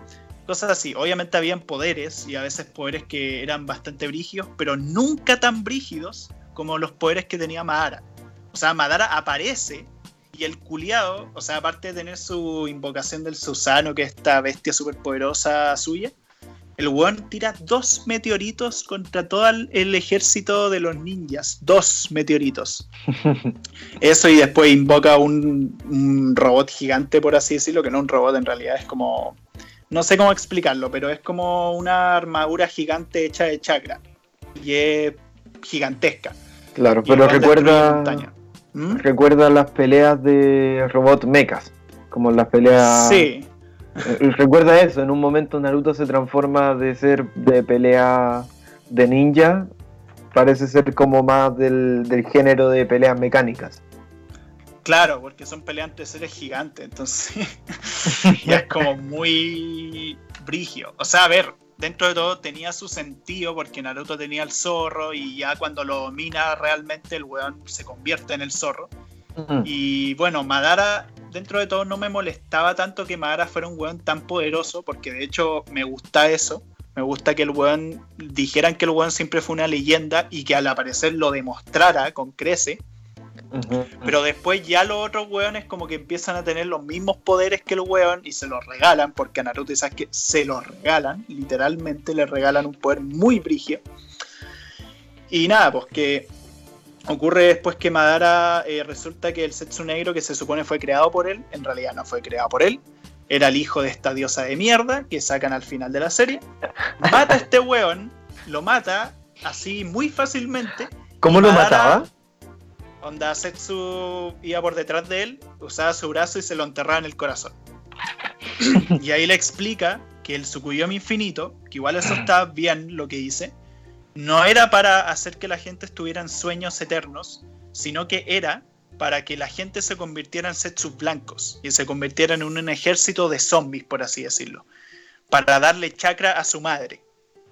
cosas así. Obviamente habían poderes y a veces poderes que eran bastante brígidos, pero nunca tan brígidos como los poderes que tenía Madara. O sea, Madara aparece y el culiado, o sea, aparte de tener su invocación del Susano, que es esta bestia superpoderosa suya, el weón tira dos meteoritos contra todo el ejército de los ninjas. Dos meteoritos. Eso y después invoca un, robot gigante, por así decirlo, que no un robot en realidad, es como... No sé cómo explicarlo, pero es como una armadura gigante hecha de chakra. Y es gigantesca. Claro, pero recuerda... ¿Mm? Recuerda las peleas de robot mechas. Como las peleas... Sí, recuerda eso, en un momento Naruto se transforma de ser de pelea de ninja, parece ser como más del, género de peleas mecánicas. Claro, porque son peleantes seres gigantes, entonces ya es como muy brigio. O sea, a ver, dentro de todo tenía su sentido porque Naruto tenía el zorro y ya cuando lo domina realmente el weón se convierte en el zorro. Y bueno, Madara, dentro de todo, no me molestaba tanto que Madara fuera un weón tan poderoso, porque de hecho me gusta eso. Me gusta que el weón dijeran que el weón siempre fue una leyenda y que al aparecer lo demostrara con crece. Pero después ya los otros weones como que empiezan a tener los mismos poderes que el weón y se los regalan, porque a Naruto sabes que se los regalan, literalmente le regalan un poder muy brigio. Y nada, pues que ocurre después que Madara eh, resulta que el Setsu Negro que se supone fue creado por él, en realidad no fue creado por él. Era el hijo de esta diosa de mierda que sacan al final de la serie. Mata a este weón, lo mata así muy fácilmente. ¿Cómo lo mataba? Onda Setsu iba por detrás de él, usaba su brazo y se lo enterraba en el corazón. y ahí le explica que el Tsukuyomi infinito, que igual eso está bien lo que dice, no era para hacer que la gente estuviera en sueños eternos, sino que era para que la gente se convirtiera en setsus blancos y se convirtiera en un ejército de zombies, por así decirlo, para darle chakra a su madre.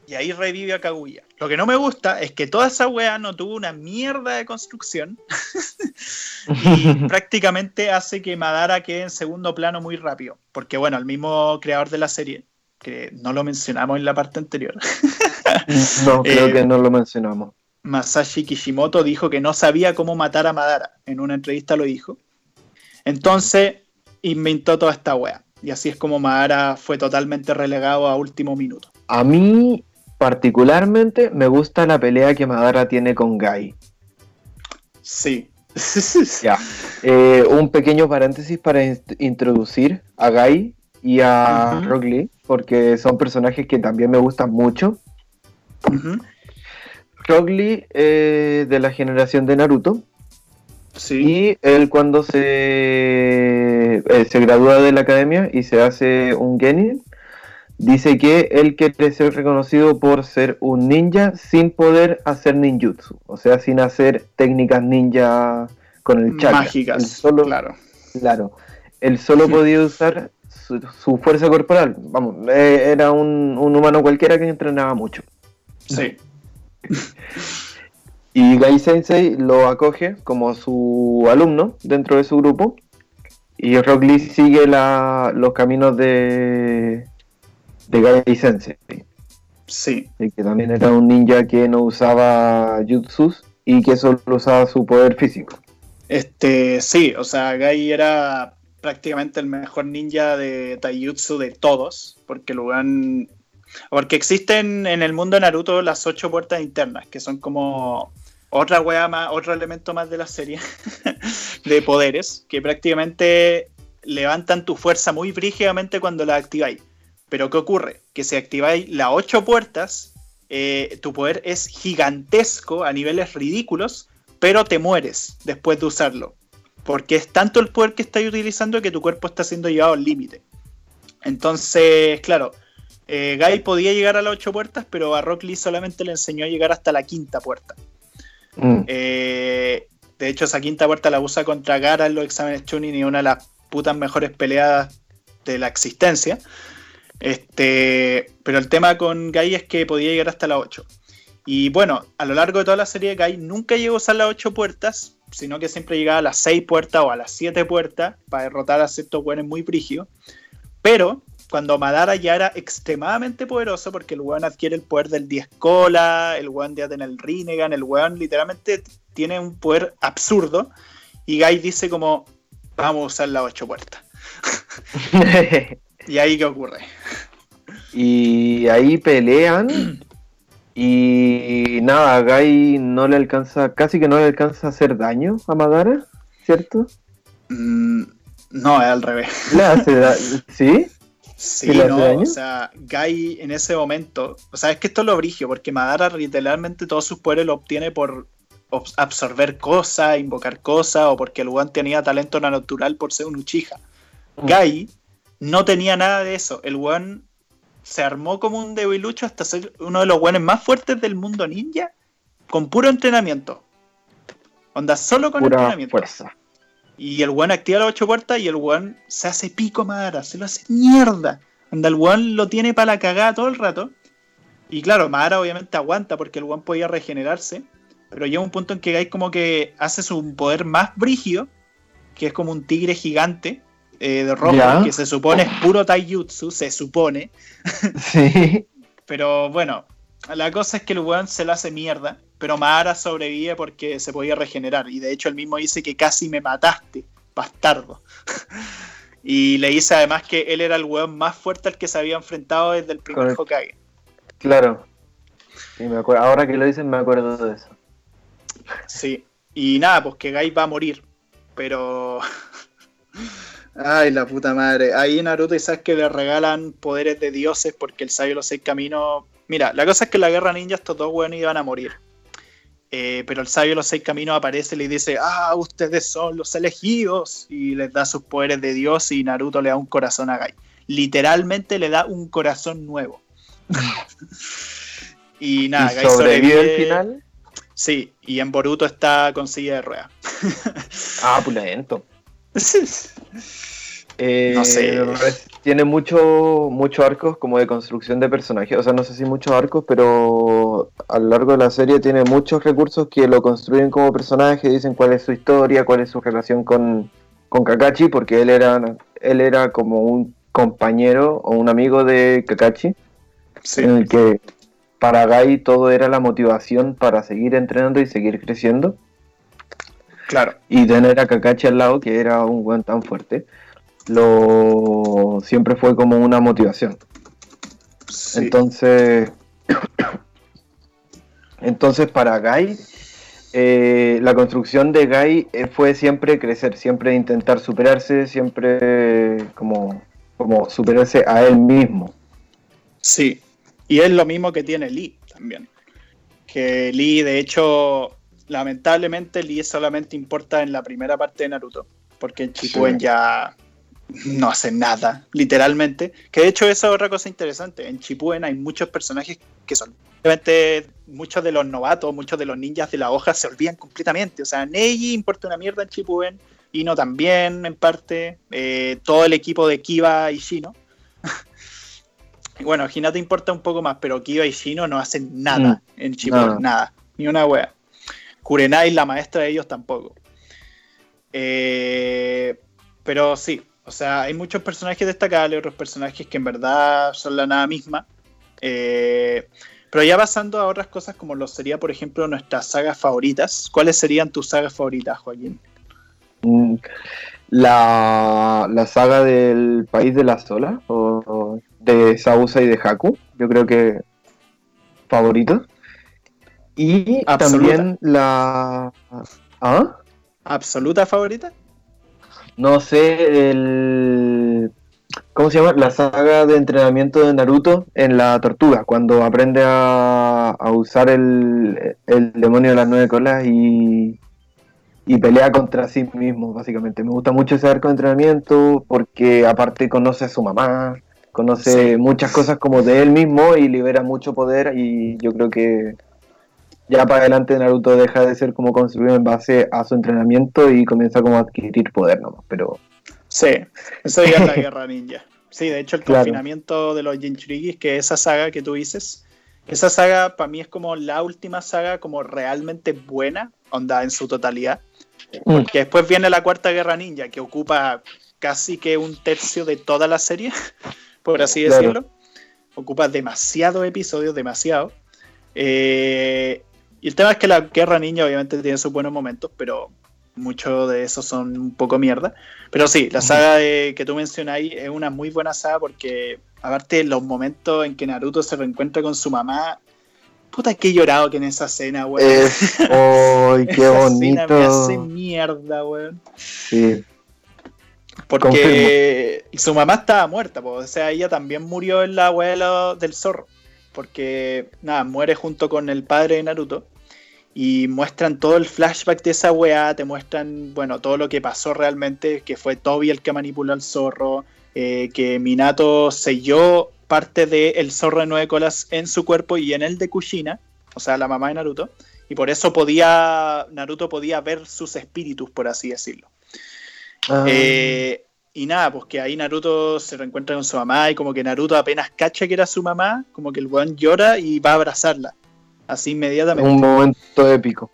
Y ahí revive a Kaguya. Lo que no me gusta es que toda esa wea no tuvo una mierda de construcción y prácticamente hace que Madara quede en segundo plano muy rápido. Porque bueno, el mismo creador de la serie, que no lo mencionamos en la parte anterior. no, creo eh, que no lo mencionamos. Masashi Kishimoto dijo que no sabía cómo matar a Madara. En una entrevista lo dijo. Entonces inventó toda esta wea. Y así es como Madara fue totalmente relegado a último minuto. A mí, particularmente, me gusta la pelea que Madara tiene con Gai. Sí. ya. Eh, un pequeño paréntesis para introducir a Gai y a Rock Lee, porque son personajes que también me gustan mucho. Rock Lee eh, de la generación de Naruto. Sí. Y él cuando se, eh, se gradúa de la academia y se hace un genin, dice que él quiere ser reconocido por ser un ninja sin poder hacer ninjutsu, o sea, sin hacer técnicas ninja con el chakra. Mágicas, solo, claro. Claro, él solo podía usar su, fuerza corporal. Vamos, eh, era un, humano cualquiera que entrenaba mucho. Sí. y Gai Sensei lo acoge como su alumno dentro de su grupo. Y Rock Lee sigue los caminos de, de Gai Sensei. Sí. Y que también era un ninja que no usaba jutsus y que solo usaba su poder físico. Este, sí, o sea, Gai era prácticamente el mejor ninja de Taijutsu de todos, porque lo han... Porque existen en el mundo de Naruto las ocho puertas internas, que son como otra wea más, otro elemento más de la serie de poderes, que prácticamente levantan tu fuerza muy brígidamente cuando la activáis. Pero ¿qué ocurre? Que si activáis las ocho puertas, eh, tu poder es gigantesco a niveles ridículos, pero te mueres después de usarlo. Porque es tanto el poder que estás utilizando que tu cuerpo está siendo llevado al límite. Entonces, claro, eh, Guy podía llegar a las ocho puertas, pero a Rock Lee solamente le enseñó a llegar hasta la quinta puerta. Mm. Eh, de hecho, esa quinta puerta la usa contra Gara en los exámenes Chunin y una de las putas mejores peleadas de la existencia. Este, pero el tema con Guy es que podía llegar hasta las 8. Y bueno, a lo largo de toda la serie, Guy nunca llegó a usar las 8 puertas, sino que siempre llegaba a las 6 puertas o a las 7 puertas para derrotar a ciertos buenos muy brígidos. Pero cuando Madara ya era extremadamente poderoso, porque el weón adquiere el poder del 10 cola, el weón ya tiene el Rinnegan, el weón literalmente tiene un poder absurdo. Y Guy dice como, vamos a usar las 8 puertas. y ahí qué ocurre. Y ahí pelean y nada, Guy no le alcanza, casi que no le alcanza a hacer daño a Madara, ¿cierto? Mm, no, es al revés. ¿Le hace ¿Sí? Sí, no, o sea, Guy en ese momento, o sea, es que esto es lo brigio, porque Madara literalmente todos sus poderes lo obtiene por absorber cosas, invocar cosas, o porque el One tenía talento natural por ser un Uchiha. Mm. Guy no tenía nada de eso. El One se armó como un debilucho hasta ser uno de los buenos más fuertes del mundo ninja con puro entrenamiento. Onda, solo con entrenamiento. Fuerza. Y el one activa las ocho puertas y el one se hace pico Madara, se lo hace mierda. Onda, el one lo tiene para la cagada todo el rato. Y claro, Madara obviamente aguanta porque el one podía regenerarse. Pero llega un punto en que Gai como que hace su poder más brígido, que es como un tigre gigante, eh, de rojo, que se supone es puro taijutsu, se supone. Sí. pero bueno, la cosa es que el weón se lo hace mierda, pero Mahara sobrevive porque se podía regenerar. Y de hecho él mismo dice que casi me mataste, bastardo. y le dice además que él era el weón más fuerte al que se había enfrentado desde el primer Hokage. Claro. me acuerdo. Ahora que lo dicen me acuerdo de eso. Sí. Y nada, pues que Gai va a morir. Pero. Ay, la puta madre. Ahí Naruto y Sasuke le regalan poderes de dioses porque el sabio de los seis caminos. Mira, la cosa es que en la guerra ninja estos dos weones iban a morir. Eh, pero el sabio de los seis caminos aparece y le dice, ah, ustedes son los elegidos. Y les da sus poderes de Dios y Naruto le da un corazón a Gai. Literalmente le da un corazón nuevo. y nada, Gai sobrevive al final. Sí, y en Boruto está con silla de ruedas. ah, pulento. Eh, no sé. Tiene muchos mucho arcos como de construcción de personajes. O sea, no sé si muchos arcos, pero a lo largo de la serie tiene muchos recursos que lo construyen como personaje, dicen cuál es su historia, cuál es su relación con, Kakashi, porque él era, él era como un compañero o un amigo de Kakashi. En el que para Gai todo era la motivación para seguir entrenando y seguir creciendo. Claro. Y tener a Kakashi al lado, que era un buen tan fuerte lo siempre fue como una motivación. Entonces, entonces para Guy, eh, la construcción de Guy eh, fue siempre crecer, siempre intentar superarse, siempre como, como superarse a él mismo. Sí, y es lo mismo que tiene Lee también. Que Lee, de hecho, lamentablemente Lee solamente importa en la primera parte de Naruto, porque en Shippuden ya no hacen nada, literalmente. Que de hecho esa es otra cosa interesante. En Chipuden hay muchos personajes que son... Obviamente muchos de los novatos, muchos de los ninjas de la hoja se olvidan completamente. O sea, Neji importa una mierda en Chipuden, Ino también en parte, eh, todo el equipo de Kiba y Shino. bueno, Hinata importa un poco más, pero Kiba y Shino no hacen nada mm. en Chipuden, nada, ni una wea. Kurenai, la maestra de ellos, tampoco. Eh, pero sí, o sea, hay muchos personajes destacables, otros personajes que en verdad son la nada misma. Eh, pero ya pasando a otras cosas como lo sería, por ejemplo, nuestras sagas favoritas. ¿Cuáles serían tus sagas favoritas, Joaquín? Mm, la, la saga del País de la Sola, o, de Sausa y de Haku, yo creo que favorito. Y también la... ¿Ah? ¿Absoluta favorita? No sé, el... ¿Cómo se llama? La saga de entrenamiento de Naruto en la tortuga, cuando aprende a, usar el, demonio de las nueve colas y, y pelea contra sí mismo, básicamente. Me gusta mucho ese arco de entrenamiento porque aparte conoce a su mamá, conoce muchas cosas como de él mismo y libera mucho poder y yo creo que ya para adelante Naruto deja de ser como construido en base a su entrenamiento y comienza como a adquirir poder nomás, pero... Sí, eso ya es la guerra ninja. Sí, de hecho el confinamiento de los Jinchurikis, que esa saga que tú dices, esa saga para mí es como la última saga como realmente buena, onda en su totalidad. Mm. Porque después viene la cuarta guerra ninja, que ocupa casi que un tercio de toda la serie, por así decirlo. Ocupa demasiados episodios, demasiado. Eh, y el tema es que la guerra ninja obviamente tiene sus buenos momentos, pero muchos de esos son un poco mierda. Pero sí, la saga que tú mencionáis es una muy buena saga porque, aparte, los momentos en que Naruto se reencuentra con su mamá, puta que he llorado que en esa escena, weón. ¡Ay, qué bonito! me hace mierda, weón. Sí. Porque su mamá estaba muerta, o sea, ella también murió en la abuela del zorro porque nada, muere junto con el padre de Naruto y muestran todo el flashback de esa weá, te muestran, bueno, todo lo que pasó realmente, que fue Toby el que manipuló al zorro, eh, que Minato selló parte del zorro de nueve colas en su cuerpo y en el de Kushina, o sea, la mamá de Naruto, y por eso podía, Naruto podía ver sus espíritus, por así decirlo. Ah. Eh, y nada, pues que ahí Naruto se reencuentra con su mamá y como que Naruto apenas cacha que era su mamá, como que el weón llora y va a abrazarla. Así inmediatamente. Un momento épico.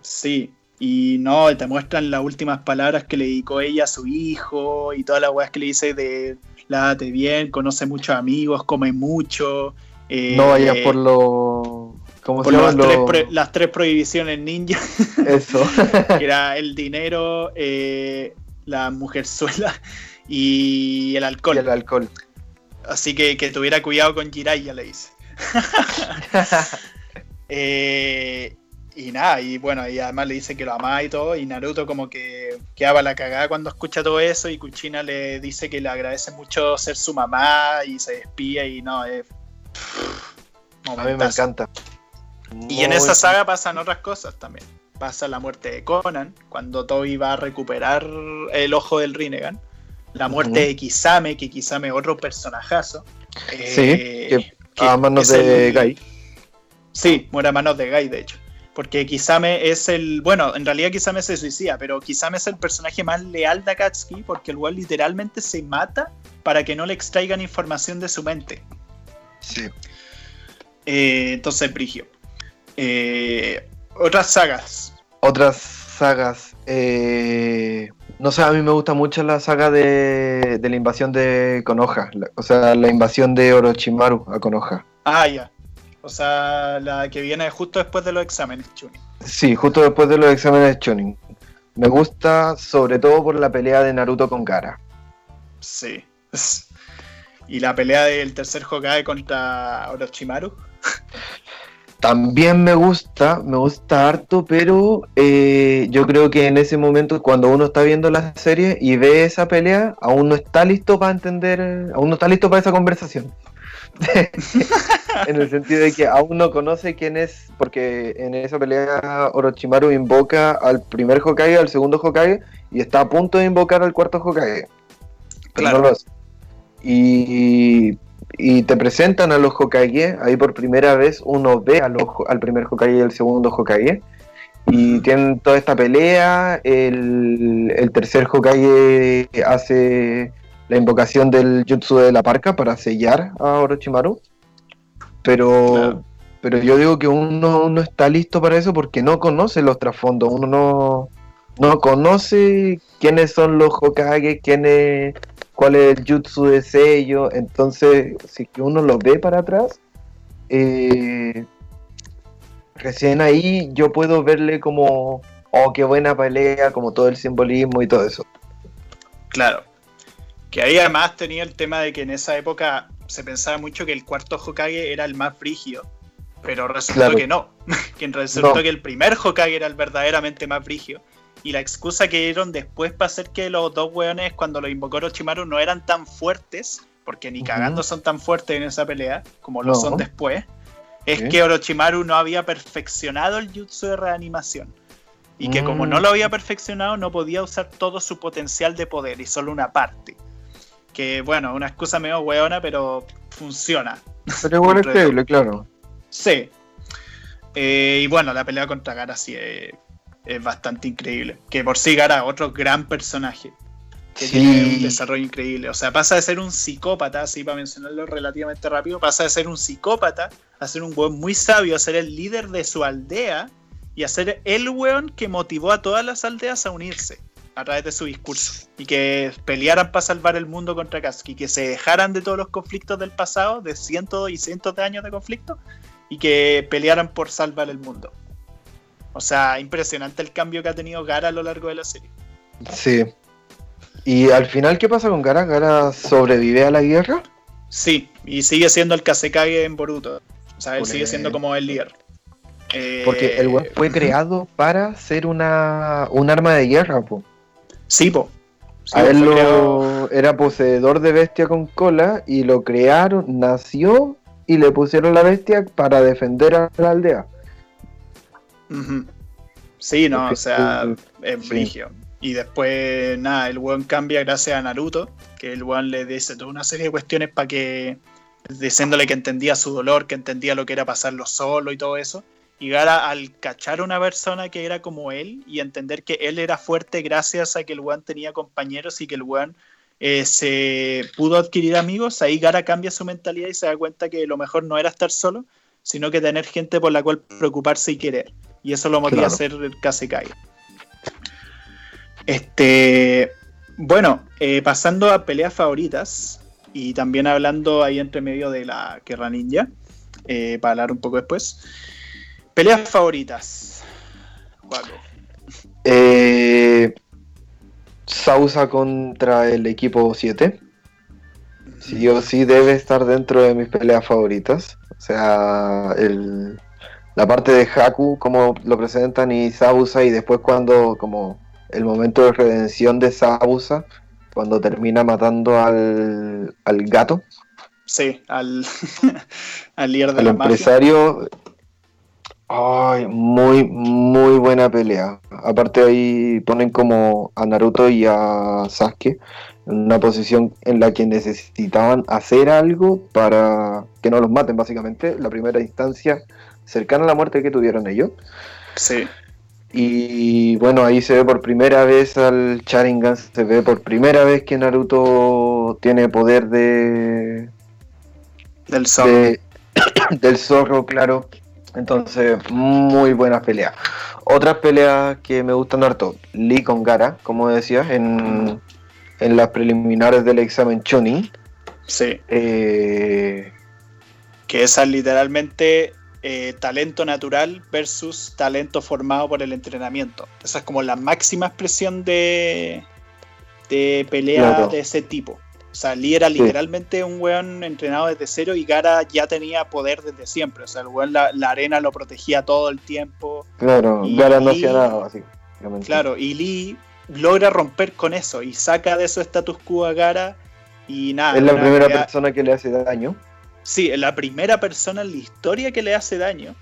Sí, y no, te muestran las últimas palabras que le dedicó ella a su hijo y todas las weas que le dice de lávate bien, conoce muchos amigos, come mucho. Eh, no vaya por lo. ¿Cómo se llama? Las, tres las, tres prohibiciones ninja. Eso. que era el dinero, eh, la mujerzuela y el alcohol. Y el alcohol. Así que que tuviera cuidado con Jiraiya, le dice. Eh, y nada, y bueno, y además le dice que lo ama y todo, y Naruto como que quedaba la cagada cuando escucha todo eso, y Kuchina le dice que le agradece mucho ser su mamá, y se despía, y no, es... A mí me encanta. Y en esa saga pasan otras cosas también. Pasa la muerte de Conan, cuando Toby va a recuperar el ojo del Rinnegan. La muerte de Kisame, que Kisame es otro personajazo. Sí, eh, que a manos de Gai. Sí, muere a manos de Gai, de hecho. Porque Kisame es el. Bueno, en realidad Kisame se suicida, pero Kisame es el personaje más leal de Akatsuki porque el cual literalmente se mata para que no le extraigan información de su mente. Sí. Eh, entonces, Brigio. Eh, otras sagas. Otras sagas. Eh, no sé, a mí me gusta mucho la saga de, de la invasión de Konoha. o sea, la invasión de Orochimaru a Konoha. Ah, ya. O sea, la que viene justo después de los exámenes Chunin. Sí, justo después de los exámenes Chunin. Me gusta sobre todo por la pelea de Naruto con Gara. Sí. ¿Y la pelea del tercer Hokage contra Orochimaru? También me gusta, me gusta harto, pero eh, yo creo que en ese momento, cuando uno está viendo la serie y ve esa pelea, aún no está listo para entender, aún no está listo para esa conversación. en el sentido de que aún no conoce quién es, porque en esa pelea Orochimaru invoca al primer Hokage, al segundo Hokage, y está a punto de invocar al cuarto Hokage. claro. Y, y, te presentan a los Hokage, ahí por primera vez uno ve a al primer Hokage y al segundo Hokage. Y tienen toda esta pelea, el, el tercer Hokage hace la invocación del jutsu de la parca para sellar a Orochimaru. Pero, pero yo digo que uno no está listo para eso porque no conoce los trasfondos, uno no, no conoce quiénes son los Hokage, quién es, cuál es el jutsu de sello. Entonces, si uno lo ve para atrás, eh, recién ahí yo puedo verle como, oh, qué buena pelea, como todo el simbolismo y todo eso. Claro. Que ahí además tenía el tema de que en esa época se pensaba mucho que el cuarto Hokage era el más frigio. Pero resultó que no. que resultó que el primer Hokage era el verdaderamente más frigio. Y la excusa que dieron después para hacer que los dos weones, cuando lo invocó Orochimaru, no eran tan fuertes, porque ni cagando son tan fuertes en esa pelea como lo son después, es que Orochimaru no había perfeccionado el jutsu de reanimación. Y que como no mm. lo había perfeccionado, no podía usar todo su potencial de poder y solo una parte. Que bueno, una excusa medio weona, pero funciona. Pero igual es claro. Sí. Eh, y bueno, la pelea contra Gara sí es, bastante increíble. Que por sí Gara, otro gran personaje. Que tiene un desarrollo increíble. O sea, pasa de ser un psicópata, así para mencionarlo relativamente rápido, pasa de ser un psicópata a ser un weón muy sabio, a ser el líder de su aldea y a ser el weón que motivó a todas las aldeas a unirse a través de su discurso y que pelearan para salvar el mundo contra Katsuki, que se dejaran de todos los conflictos del pasado, de cientos y cientos de años de conflicto, y que pelearan por salvar el mundo. O sea, impresionante el cambio que ha tenido Gara a lo largo de la serie. Sí. ¿Y al final qué pasa con Gara? ¿Gara sobrevive a la guerra? Sí, y sigue siendo el Kasekage en Boruto. O sea, él sigue siendo como el líder. Porque el web fue creado para ser una, un arma de guerra, po. Sí, po. a él era poseedor de bestia con cola y lo crearon, nació y le pusieron la bestia para defender a la aldea. Sí, no, o sea, es frigio. Y después, nada, el weón cambia gracias a Naruto, que el weón le dice toda una serie de cuestiones para que, diciéndole que entendía su dolor, que entendía lo que era pasarlo solo y todo eso llegar al cachar a una persona que era como él y entender que él era fuerte gracias a que el weón tenía compañeros y que el weón eh, se pudo adquirir amigos, ahí Gara cambia su mentalidad y se da cuenta que lo mejor no era estar solo, sino que tener gente por la cual preocuparse y querer. Y eso lo motiva a ser Kasekai. Este, bueno, eh, pasando a peleas favoritas y también hablando ahí entre medio de la Guerra Ninja, eh, para hablar un poco después. Peleas favoritas. Eh, Sausa contra el equipo 7. Sí o sí debe estar dentro de mis peleas favoritas. O sea, el, la parte de Haku, como lo presentan, y Sabusa, y después cuando, como el momento de redención de Sabusa, cuando termina matando al, al gato. Sí, al, al líder de al empresario. Ay, muy, muy buena pelea. Aparte ahí ponen como a Naruto y a Sasuke una posición en la que necesitaban hacer algo para que no los maten, básicamente. La primera instancia cercana a la muerte que tuvieron ellos. Sí. Y bueno, ahí se ve por primera vez al Sharingan, se ve por primera vez que Naruto tiene poder de... Del zorro. del zorro, claro. Entonces, muy buena pelea. Otras peleas que me gustan harto, Lee con Gara, como decías, en, en las preliminares del examen Chunin. Sí. Eh, que esa es literalmente eh, talento natural versus talento formado por el entrenamiento. Esa es como la máxima expresión de, de pelea de ese tipo. O sea, Lee era literalmente un weón entrenado desde cero y Gara ya tenía poder desde siempre. O sea, el weón la, arena lo protegía todo el tiempo. Claro, Gara no hacía nada, básicamente. Claro, y Lee logra romper con eso y saca de su status quo a Gara y nada. Es la primera persona que le hace daño. Sí, es la primera persona en la historia que le hace daño.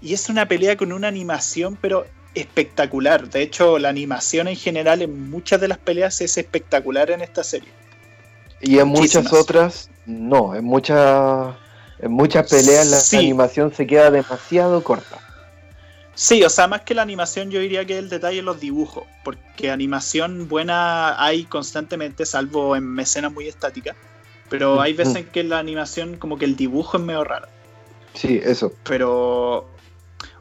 Y es una pelea con una animación, pero espectacular. De hecho, la animación en general en muchas de las peleas es espectacular en esta serie. Y en muchas otras, no, en muchas, en muchas peleas la animación se queda demasiado corta. Sí, o sea, más que la animación yo diría que el detalle es los dibujos, porque animación buena hay constantemente, salvo en escenas muy estáticas, pero hay veces en que la animación como que el dibujo es medio raro. Sí, eso. Pero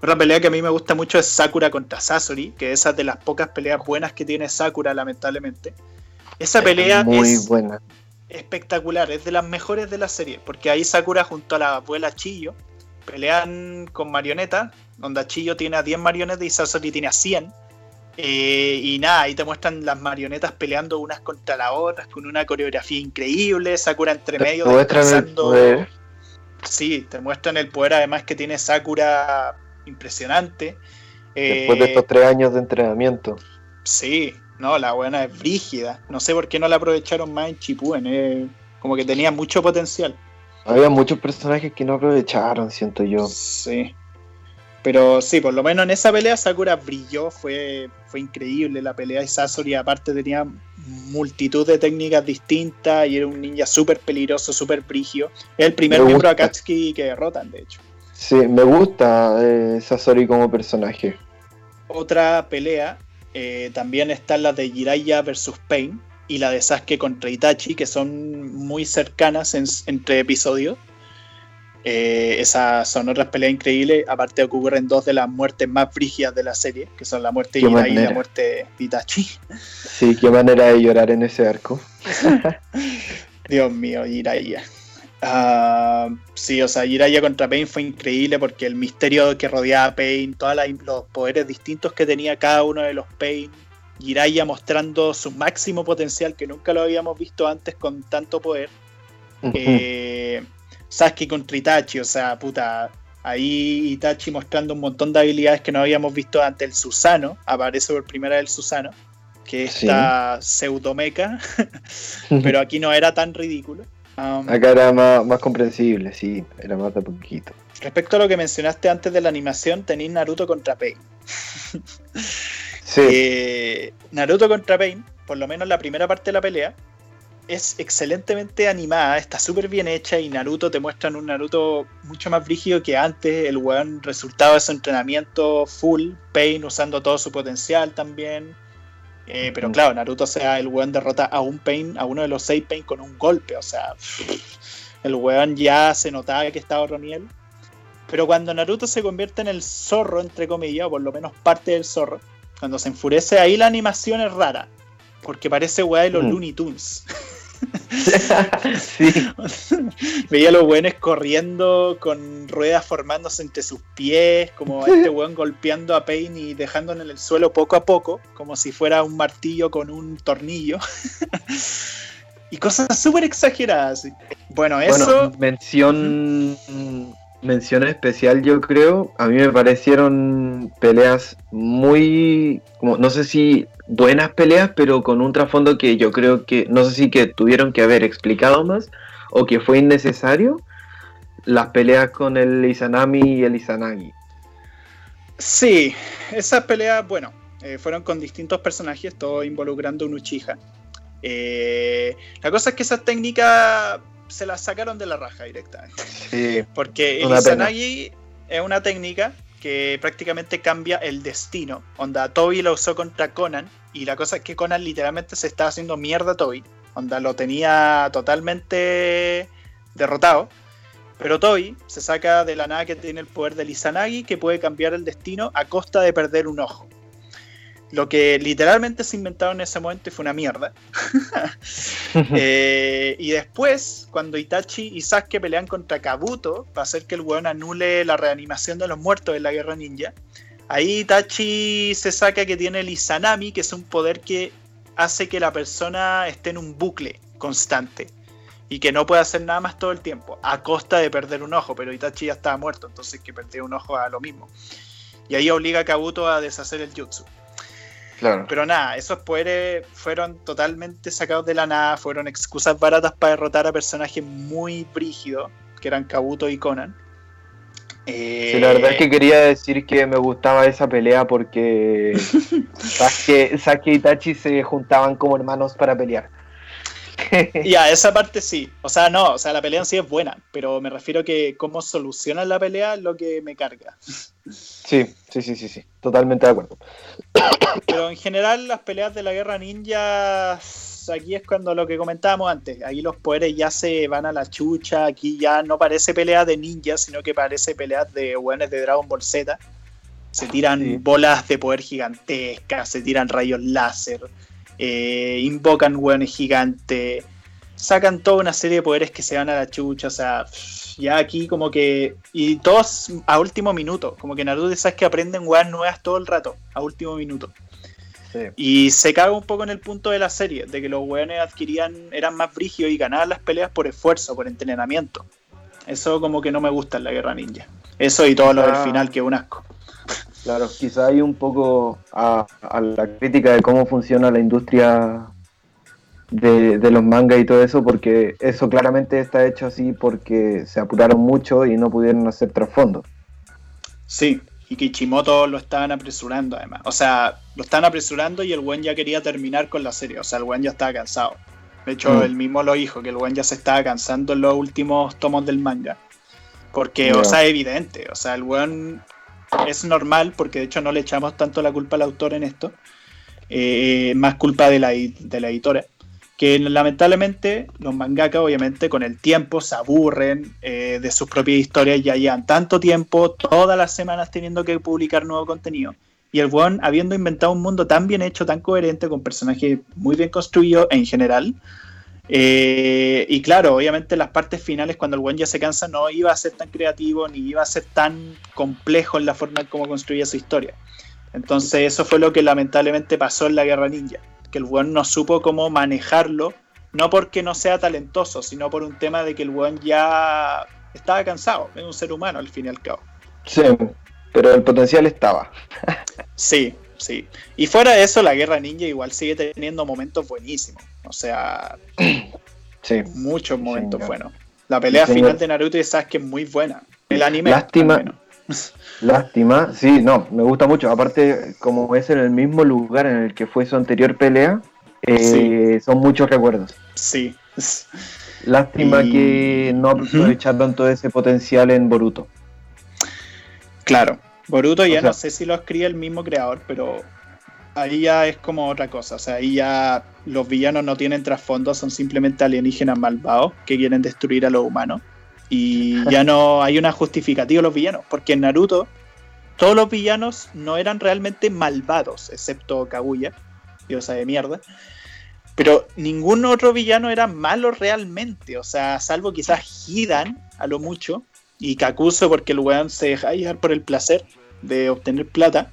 otra pelea que a mí me gusta mucho es Sakura contra Sasori, que es de las pocas peleas buenas que tiene Sakura, lamentablemente. Esa pelea muy es buena espectacular, es de las mejores de la serie, porque ahí Sakura junto a la abuela Chillo pelean con marionetas, donde Chillo tiene a 10 marionetas y Sasori tiene a 100. Eh, y nada, ahí te muestran las marionetas peleando unas contra las otras con una coreografía increíble, Sakura entre medio poder Sí, te muestran el poder además que tiene Sakura impresionante. Después de eh, estos tres años de entrenamiento. Sí, no, la buena es brígida. No sé por qué no la aprovecharon más en Chipuden. Eh, como que tenía mucho potencial. Había muchos personajes que no aprovecharon, siento yo. Sí. Pero sí, por lo menos en esa pelea Sakura brilló, fue, fue increíble la pelea y Sasori aparte tenía multitud de técnicas distintas y era un ninja súper peligroso, súper brigio. Es el primer miembro de Akatsuki que derrotan, de hecho. Sí, me gusta eh, Sasori como personaje. Otra pelea eh, también están las de Jiraiya versus Pain y la de Sasuke contra Itachi, que son muy cercanas entre episodios. Eh, esas son otras peleas increíbles. Aparte ocurren dos de las muertes más frígidas de la serie, que son la muerte de Jiraiya y la muerte de Itachi. Sí, qué manera de llorar en ese arco. Dios mío, Jiraiya. Ah, sí, o sea, Jiraiya contra Pain fue increíble porque el misterio que rodeaba a Pain, todos los poderes distintos que tenía cada uno de los Pain, Jiraiya mostrando su máximo potencial que nunca lo habíamos visto antes con tanto poder. Eh, Sasuke contra Itachi, o sea, puta, ahí Itachi mostrando un montón de habilidades que no habíamos visto antes. El Susano, aparece por primera vez el Susano, que es esta pseudomeca, pero aquí no era tan ridículo. Um, Acá era más, comprensible, sí, era más de poquito. Respecto a lo que mencionaste antes de la animación, tenéis Naruto contra Pain. sí. Eh, Naruto contra Pain, por lo menos la primera parte de la pelea, es excelentemente animada, está súper bien hecha y Naruto te muestran un Naruto mucho más brígido que antes, el weón resultado de su entrenamiento full, Pain usando todo su potencial también. Eh, pero claro, Naruto, sea, el weón derrota a un Pain, a uno de los seis Pain con un golpe. O sea, el weón ya se notaba que estaba otro nivel. Pero cuando Naruto se convierte en el zorro, entre comillas, o por lo menos parte del zorro, cuando se enfurece, ahí la animación es rara. Porque parece weá de los mm. Looney Tunes. sí. Veía a los weones corriendo con ruedas formándose entre sus pies, como este weón golpeando a Pain y dejándolo en el suelo poco a poco, como si fuera un martillo con un tornillo. y cosas súper exageradas. Bueno, eso. mención. Mención especial, yo creo. A mí me parecieron peleas muy, no sé si buenas peleas, pero con un trasfondo que yo creo que, no sé si que tuvieron que haber explicado más o que fue innecesario. Las peleas con el Izanami y el Izanagi. Sí, esas peleas, bueno, eh, fueron con distintos personajes, todo involucrando un Uchiha. Eh, la cosa es que esas técnicas se las sacaron de la raja directamente. Sí, Porque el Izanagi es una técnica que prácticamente cambia el destino. Onda, Toby lo usó contra Conan y la cosa es que Conan literalmente se estaba haciendo mierda a Toby. Onda, lo tenía totalmente derrotado. Pero Toby se saca de la nada que tiene el poder del Izanagi que puede cambiar el destino a costa de perder un ojo. Lo que literalmente se inventaron en ese momento y fue una mierda. Eh, y después, cuando Itachi y Sasuke pelean contra Kabuto para hacer que el weón anule la reanimación de los muertos en la guerra ninja, ahí Itachi se saca que tiene el Izanami, que es un poder que hace que la persona esté en un bucle constante y que no puede hacer nada más todo el tiempo, a costa de perder un ojo, pero Itachi ya estaba muerto, entonces que perder un ojo a lo mismo. Y ahí obliga a Kabuto a deshacer el jutsu. Pero nada, esos poderes fueron totalmente sacados de la nada, fueron excusas baratas para derrotar a personajes muy brígidos, que eran Kabuto y Conan. Sí, la verdad es que quería decir que me gustaba esa pelea porque Sasuke, y Itachi se juntaban como hermanos para pelear. Ya, esa parte sí. O sea, no, o sea, la pelea en sí es buena, pero me refiero que cómo solucionan la pelea es lo que me carga. Sí, sí, sí, sí, sí. Totalmente de acuerdo. Pero en general las peleas de la guerra ninja, aquí es cuando lo que comentábamos antes, ahí los poderes ya se van a la chucha, aquí ya no parece pelea de ninjas, sino que parece peleas de buenos de Dragon Ball Z. Se tiran bolas de poder gigantescas, se tiran rayos láser, eh, invocan hueones gigantes, sacan toda una serie de poderes que se van a la chucha, o sea, ya aquí como que... Y todos a último minuto, como que Naruto sabes que aprenden weas nuevas todo el rato, a último minuto. Y se caga un poco en el punto de la serie, de que los weones adquirían, eran más brígidos y ganaban las peleas por esfuerzo, por entrenamiento. Eso como que no me gusta en la guerra ninja. Eso y todo lo del final, que es un asco. Claro, quizá hay un poco a, la crítica de cómo funciona la industria de, los mangas y todo eso, porque eso claramente está hecho así porque se apuraron mucho y no pudieron hacer trasfondo. Sí, y Kichimoto lo estaban apresurando además. O sea, lo estaban apresurando y el buen ya quería terminar con la serie. O sea, el buen ya estaba cansado. De hecho, mm. él mismo lo dijo, que el buen ya se estaba cansando en los últimos tomos del manga. Porque, o sea, es evidente. O sea, el buen es normal, porque de hecho no le echamos tanto la culpa al autor en esto, eh, más culpa de la, de la editora, que lamentablemente los mangaka obviamente con el tiempo se aburren eh, de sus propias historias, ya llevan tanto tiempo, todas las semanas teniendo que publicar nuevo contenido. Y el buen, habiendo inventado un mundo tan bien hecho, tan coherente, con personajes muy bien construidos en general, eh, y claro, obviamente las partes finales, cuando el buen ya se cansa, no iba a ser tan creativo ni iba a ser tan complejo en la forma en cómo construía su historia. Entonces, eso fue lo que lamentablemente pasó en la Guerra Ninja, que el buen no supo cómo manejarlo, no porque no sea talentoso, sino por un tema de que el buen ya estaba cansado, es un ser humano al fin y al cabo. Sí, pero el potencial estaba. sí, sí. Y fuera de eso, la Guerra Ninja igual sigue teniendo momentos buenísimos. O sea, sí, muchos momentos buenos. La pelea final de Naruto y Sasuke es muy buena. El anime. Lástima. Lástima, sí, no, me gusta mucho. Aparte, como es en el mismo lugar en el que fue su anterior pelea, eh, son muchos recuerdos. Sí. Lástima que no aprovecharon todo ese potencial en Boruto. Claro, Boruto ya no sé si lo escribe el mismo creador, pero ahí ya es como otra cosa. O sea, ahí ya los villanos no tienen trasfondo, son simplemente alienígenas malvados que quieren destruir a los humanos. Y ya no hay una justificativa de los villanos, porque en Naruto todos los villanos no eran realmente malvados, excepto Kaguya, diosa de mierda. Pero ningún otro villano era malo realmente, o sea, salvo quizás Hidan, a lo mucho, y Kakuso porque el weón se deja llevar por el placer de obtener plata.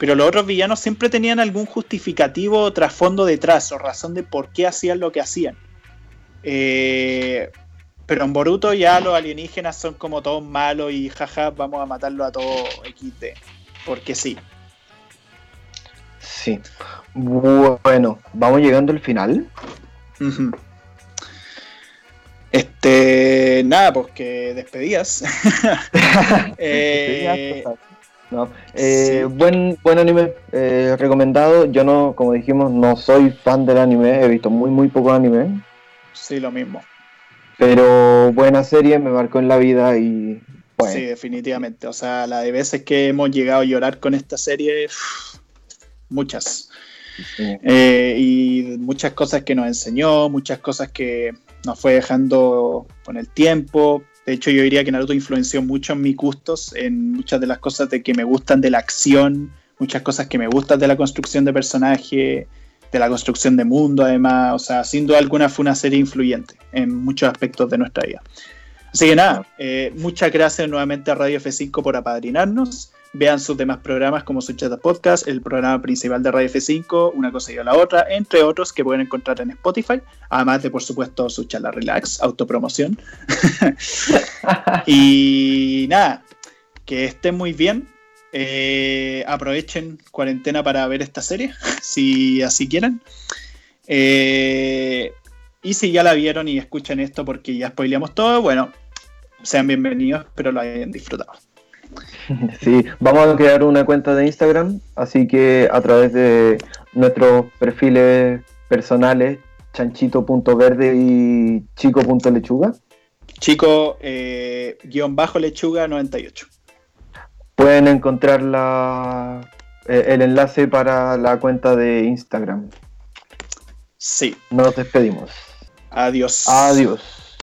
Pero los otros villanos siempre tenían algún justificativo o trasfondo detrás o razón de por qué hacían lo que hacían. Eh, pero en Boruto ya los alienígenas son como todos malos y jaja, vamos a matarlo a todos XD. Porque sí. Sí. Bueno, vamos llegando al final. Este, nada, pues que despedías. eh, eh, buen, buen anime eh, recomendado. Yo no, como dijimos, no soy fan del anime, he visto muy muy poco anime. Sí, lo mismo. Pero buena serie, me marcó en la vida y. Sí, definitivamente. O sea, la de veces que hemos llegado a llorar con esta serie, muchas. Eh, y muchas cosas que nos enseñó, muchas cosas que nos fue dejando con el tiempo, de hecho, yo diría que Naruto influenció mucho en mis gustos, en muchas de las cosas de que me gustan de la acción, muchas cosas que me gustan de la construcción de personaje, de la construcción de mundo, además. O sea, sin duda alguna fue una serie influyente en muchos aspectos de nuestra vida. Así que nada, eh, muchas gracias nuevamente a Radio F5 por apadrinarnos. Vean sus demás programas como su chat podcast, el programa principal de Radio F5, una cosa y la otra, entre otros que pueden encontrar en Spotify, además de por supuesto su charla relax, autopromoción. y nada, que estén muy bien. Eh, aprovechen cuarentena para ver esta serie, si así quieren. Eh, y si ya la vieron y escuchan esto porque ya spoileamos todo, bueno, sean bienvenidos, espero lo hayan disfrutado. Sí, vamos a crear una cuenta de Instagram, así que a través de nuestros perfiles personales, chanchito.verde y chico.lechuga. Chico, eh, guion bajo lechuga 98. Pueden encontrar la, eh, el enlace para la cuenta de Instagram. Sí. Nos despedimos. Adiós. Adiós.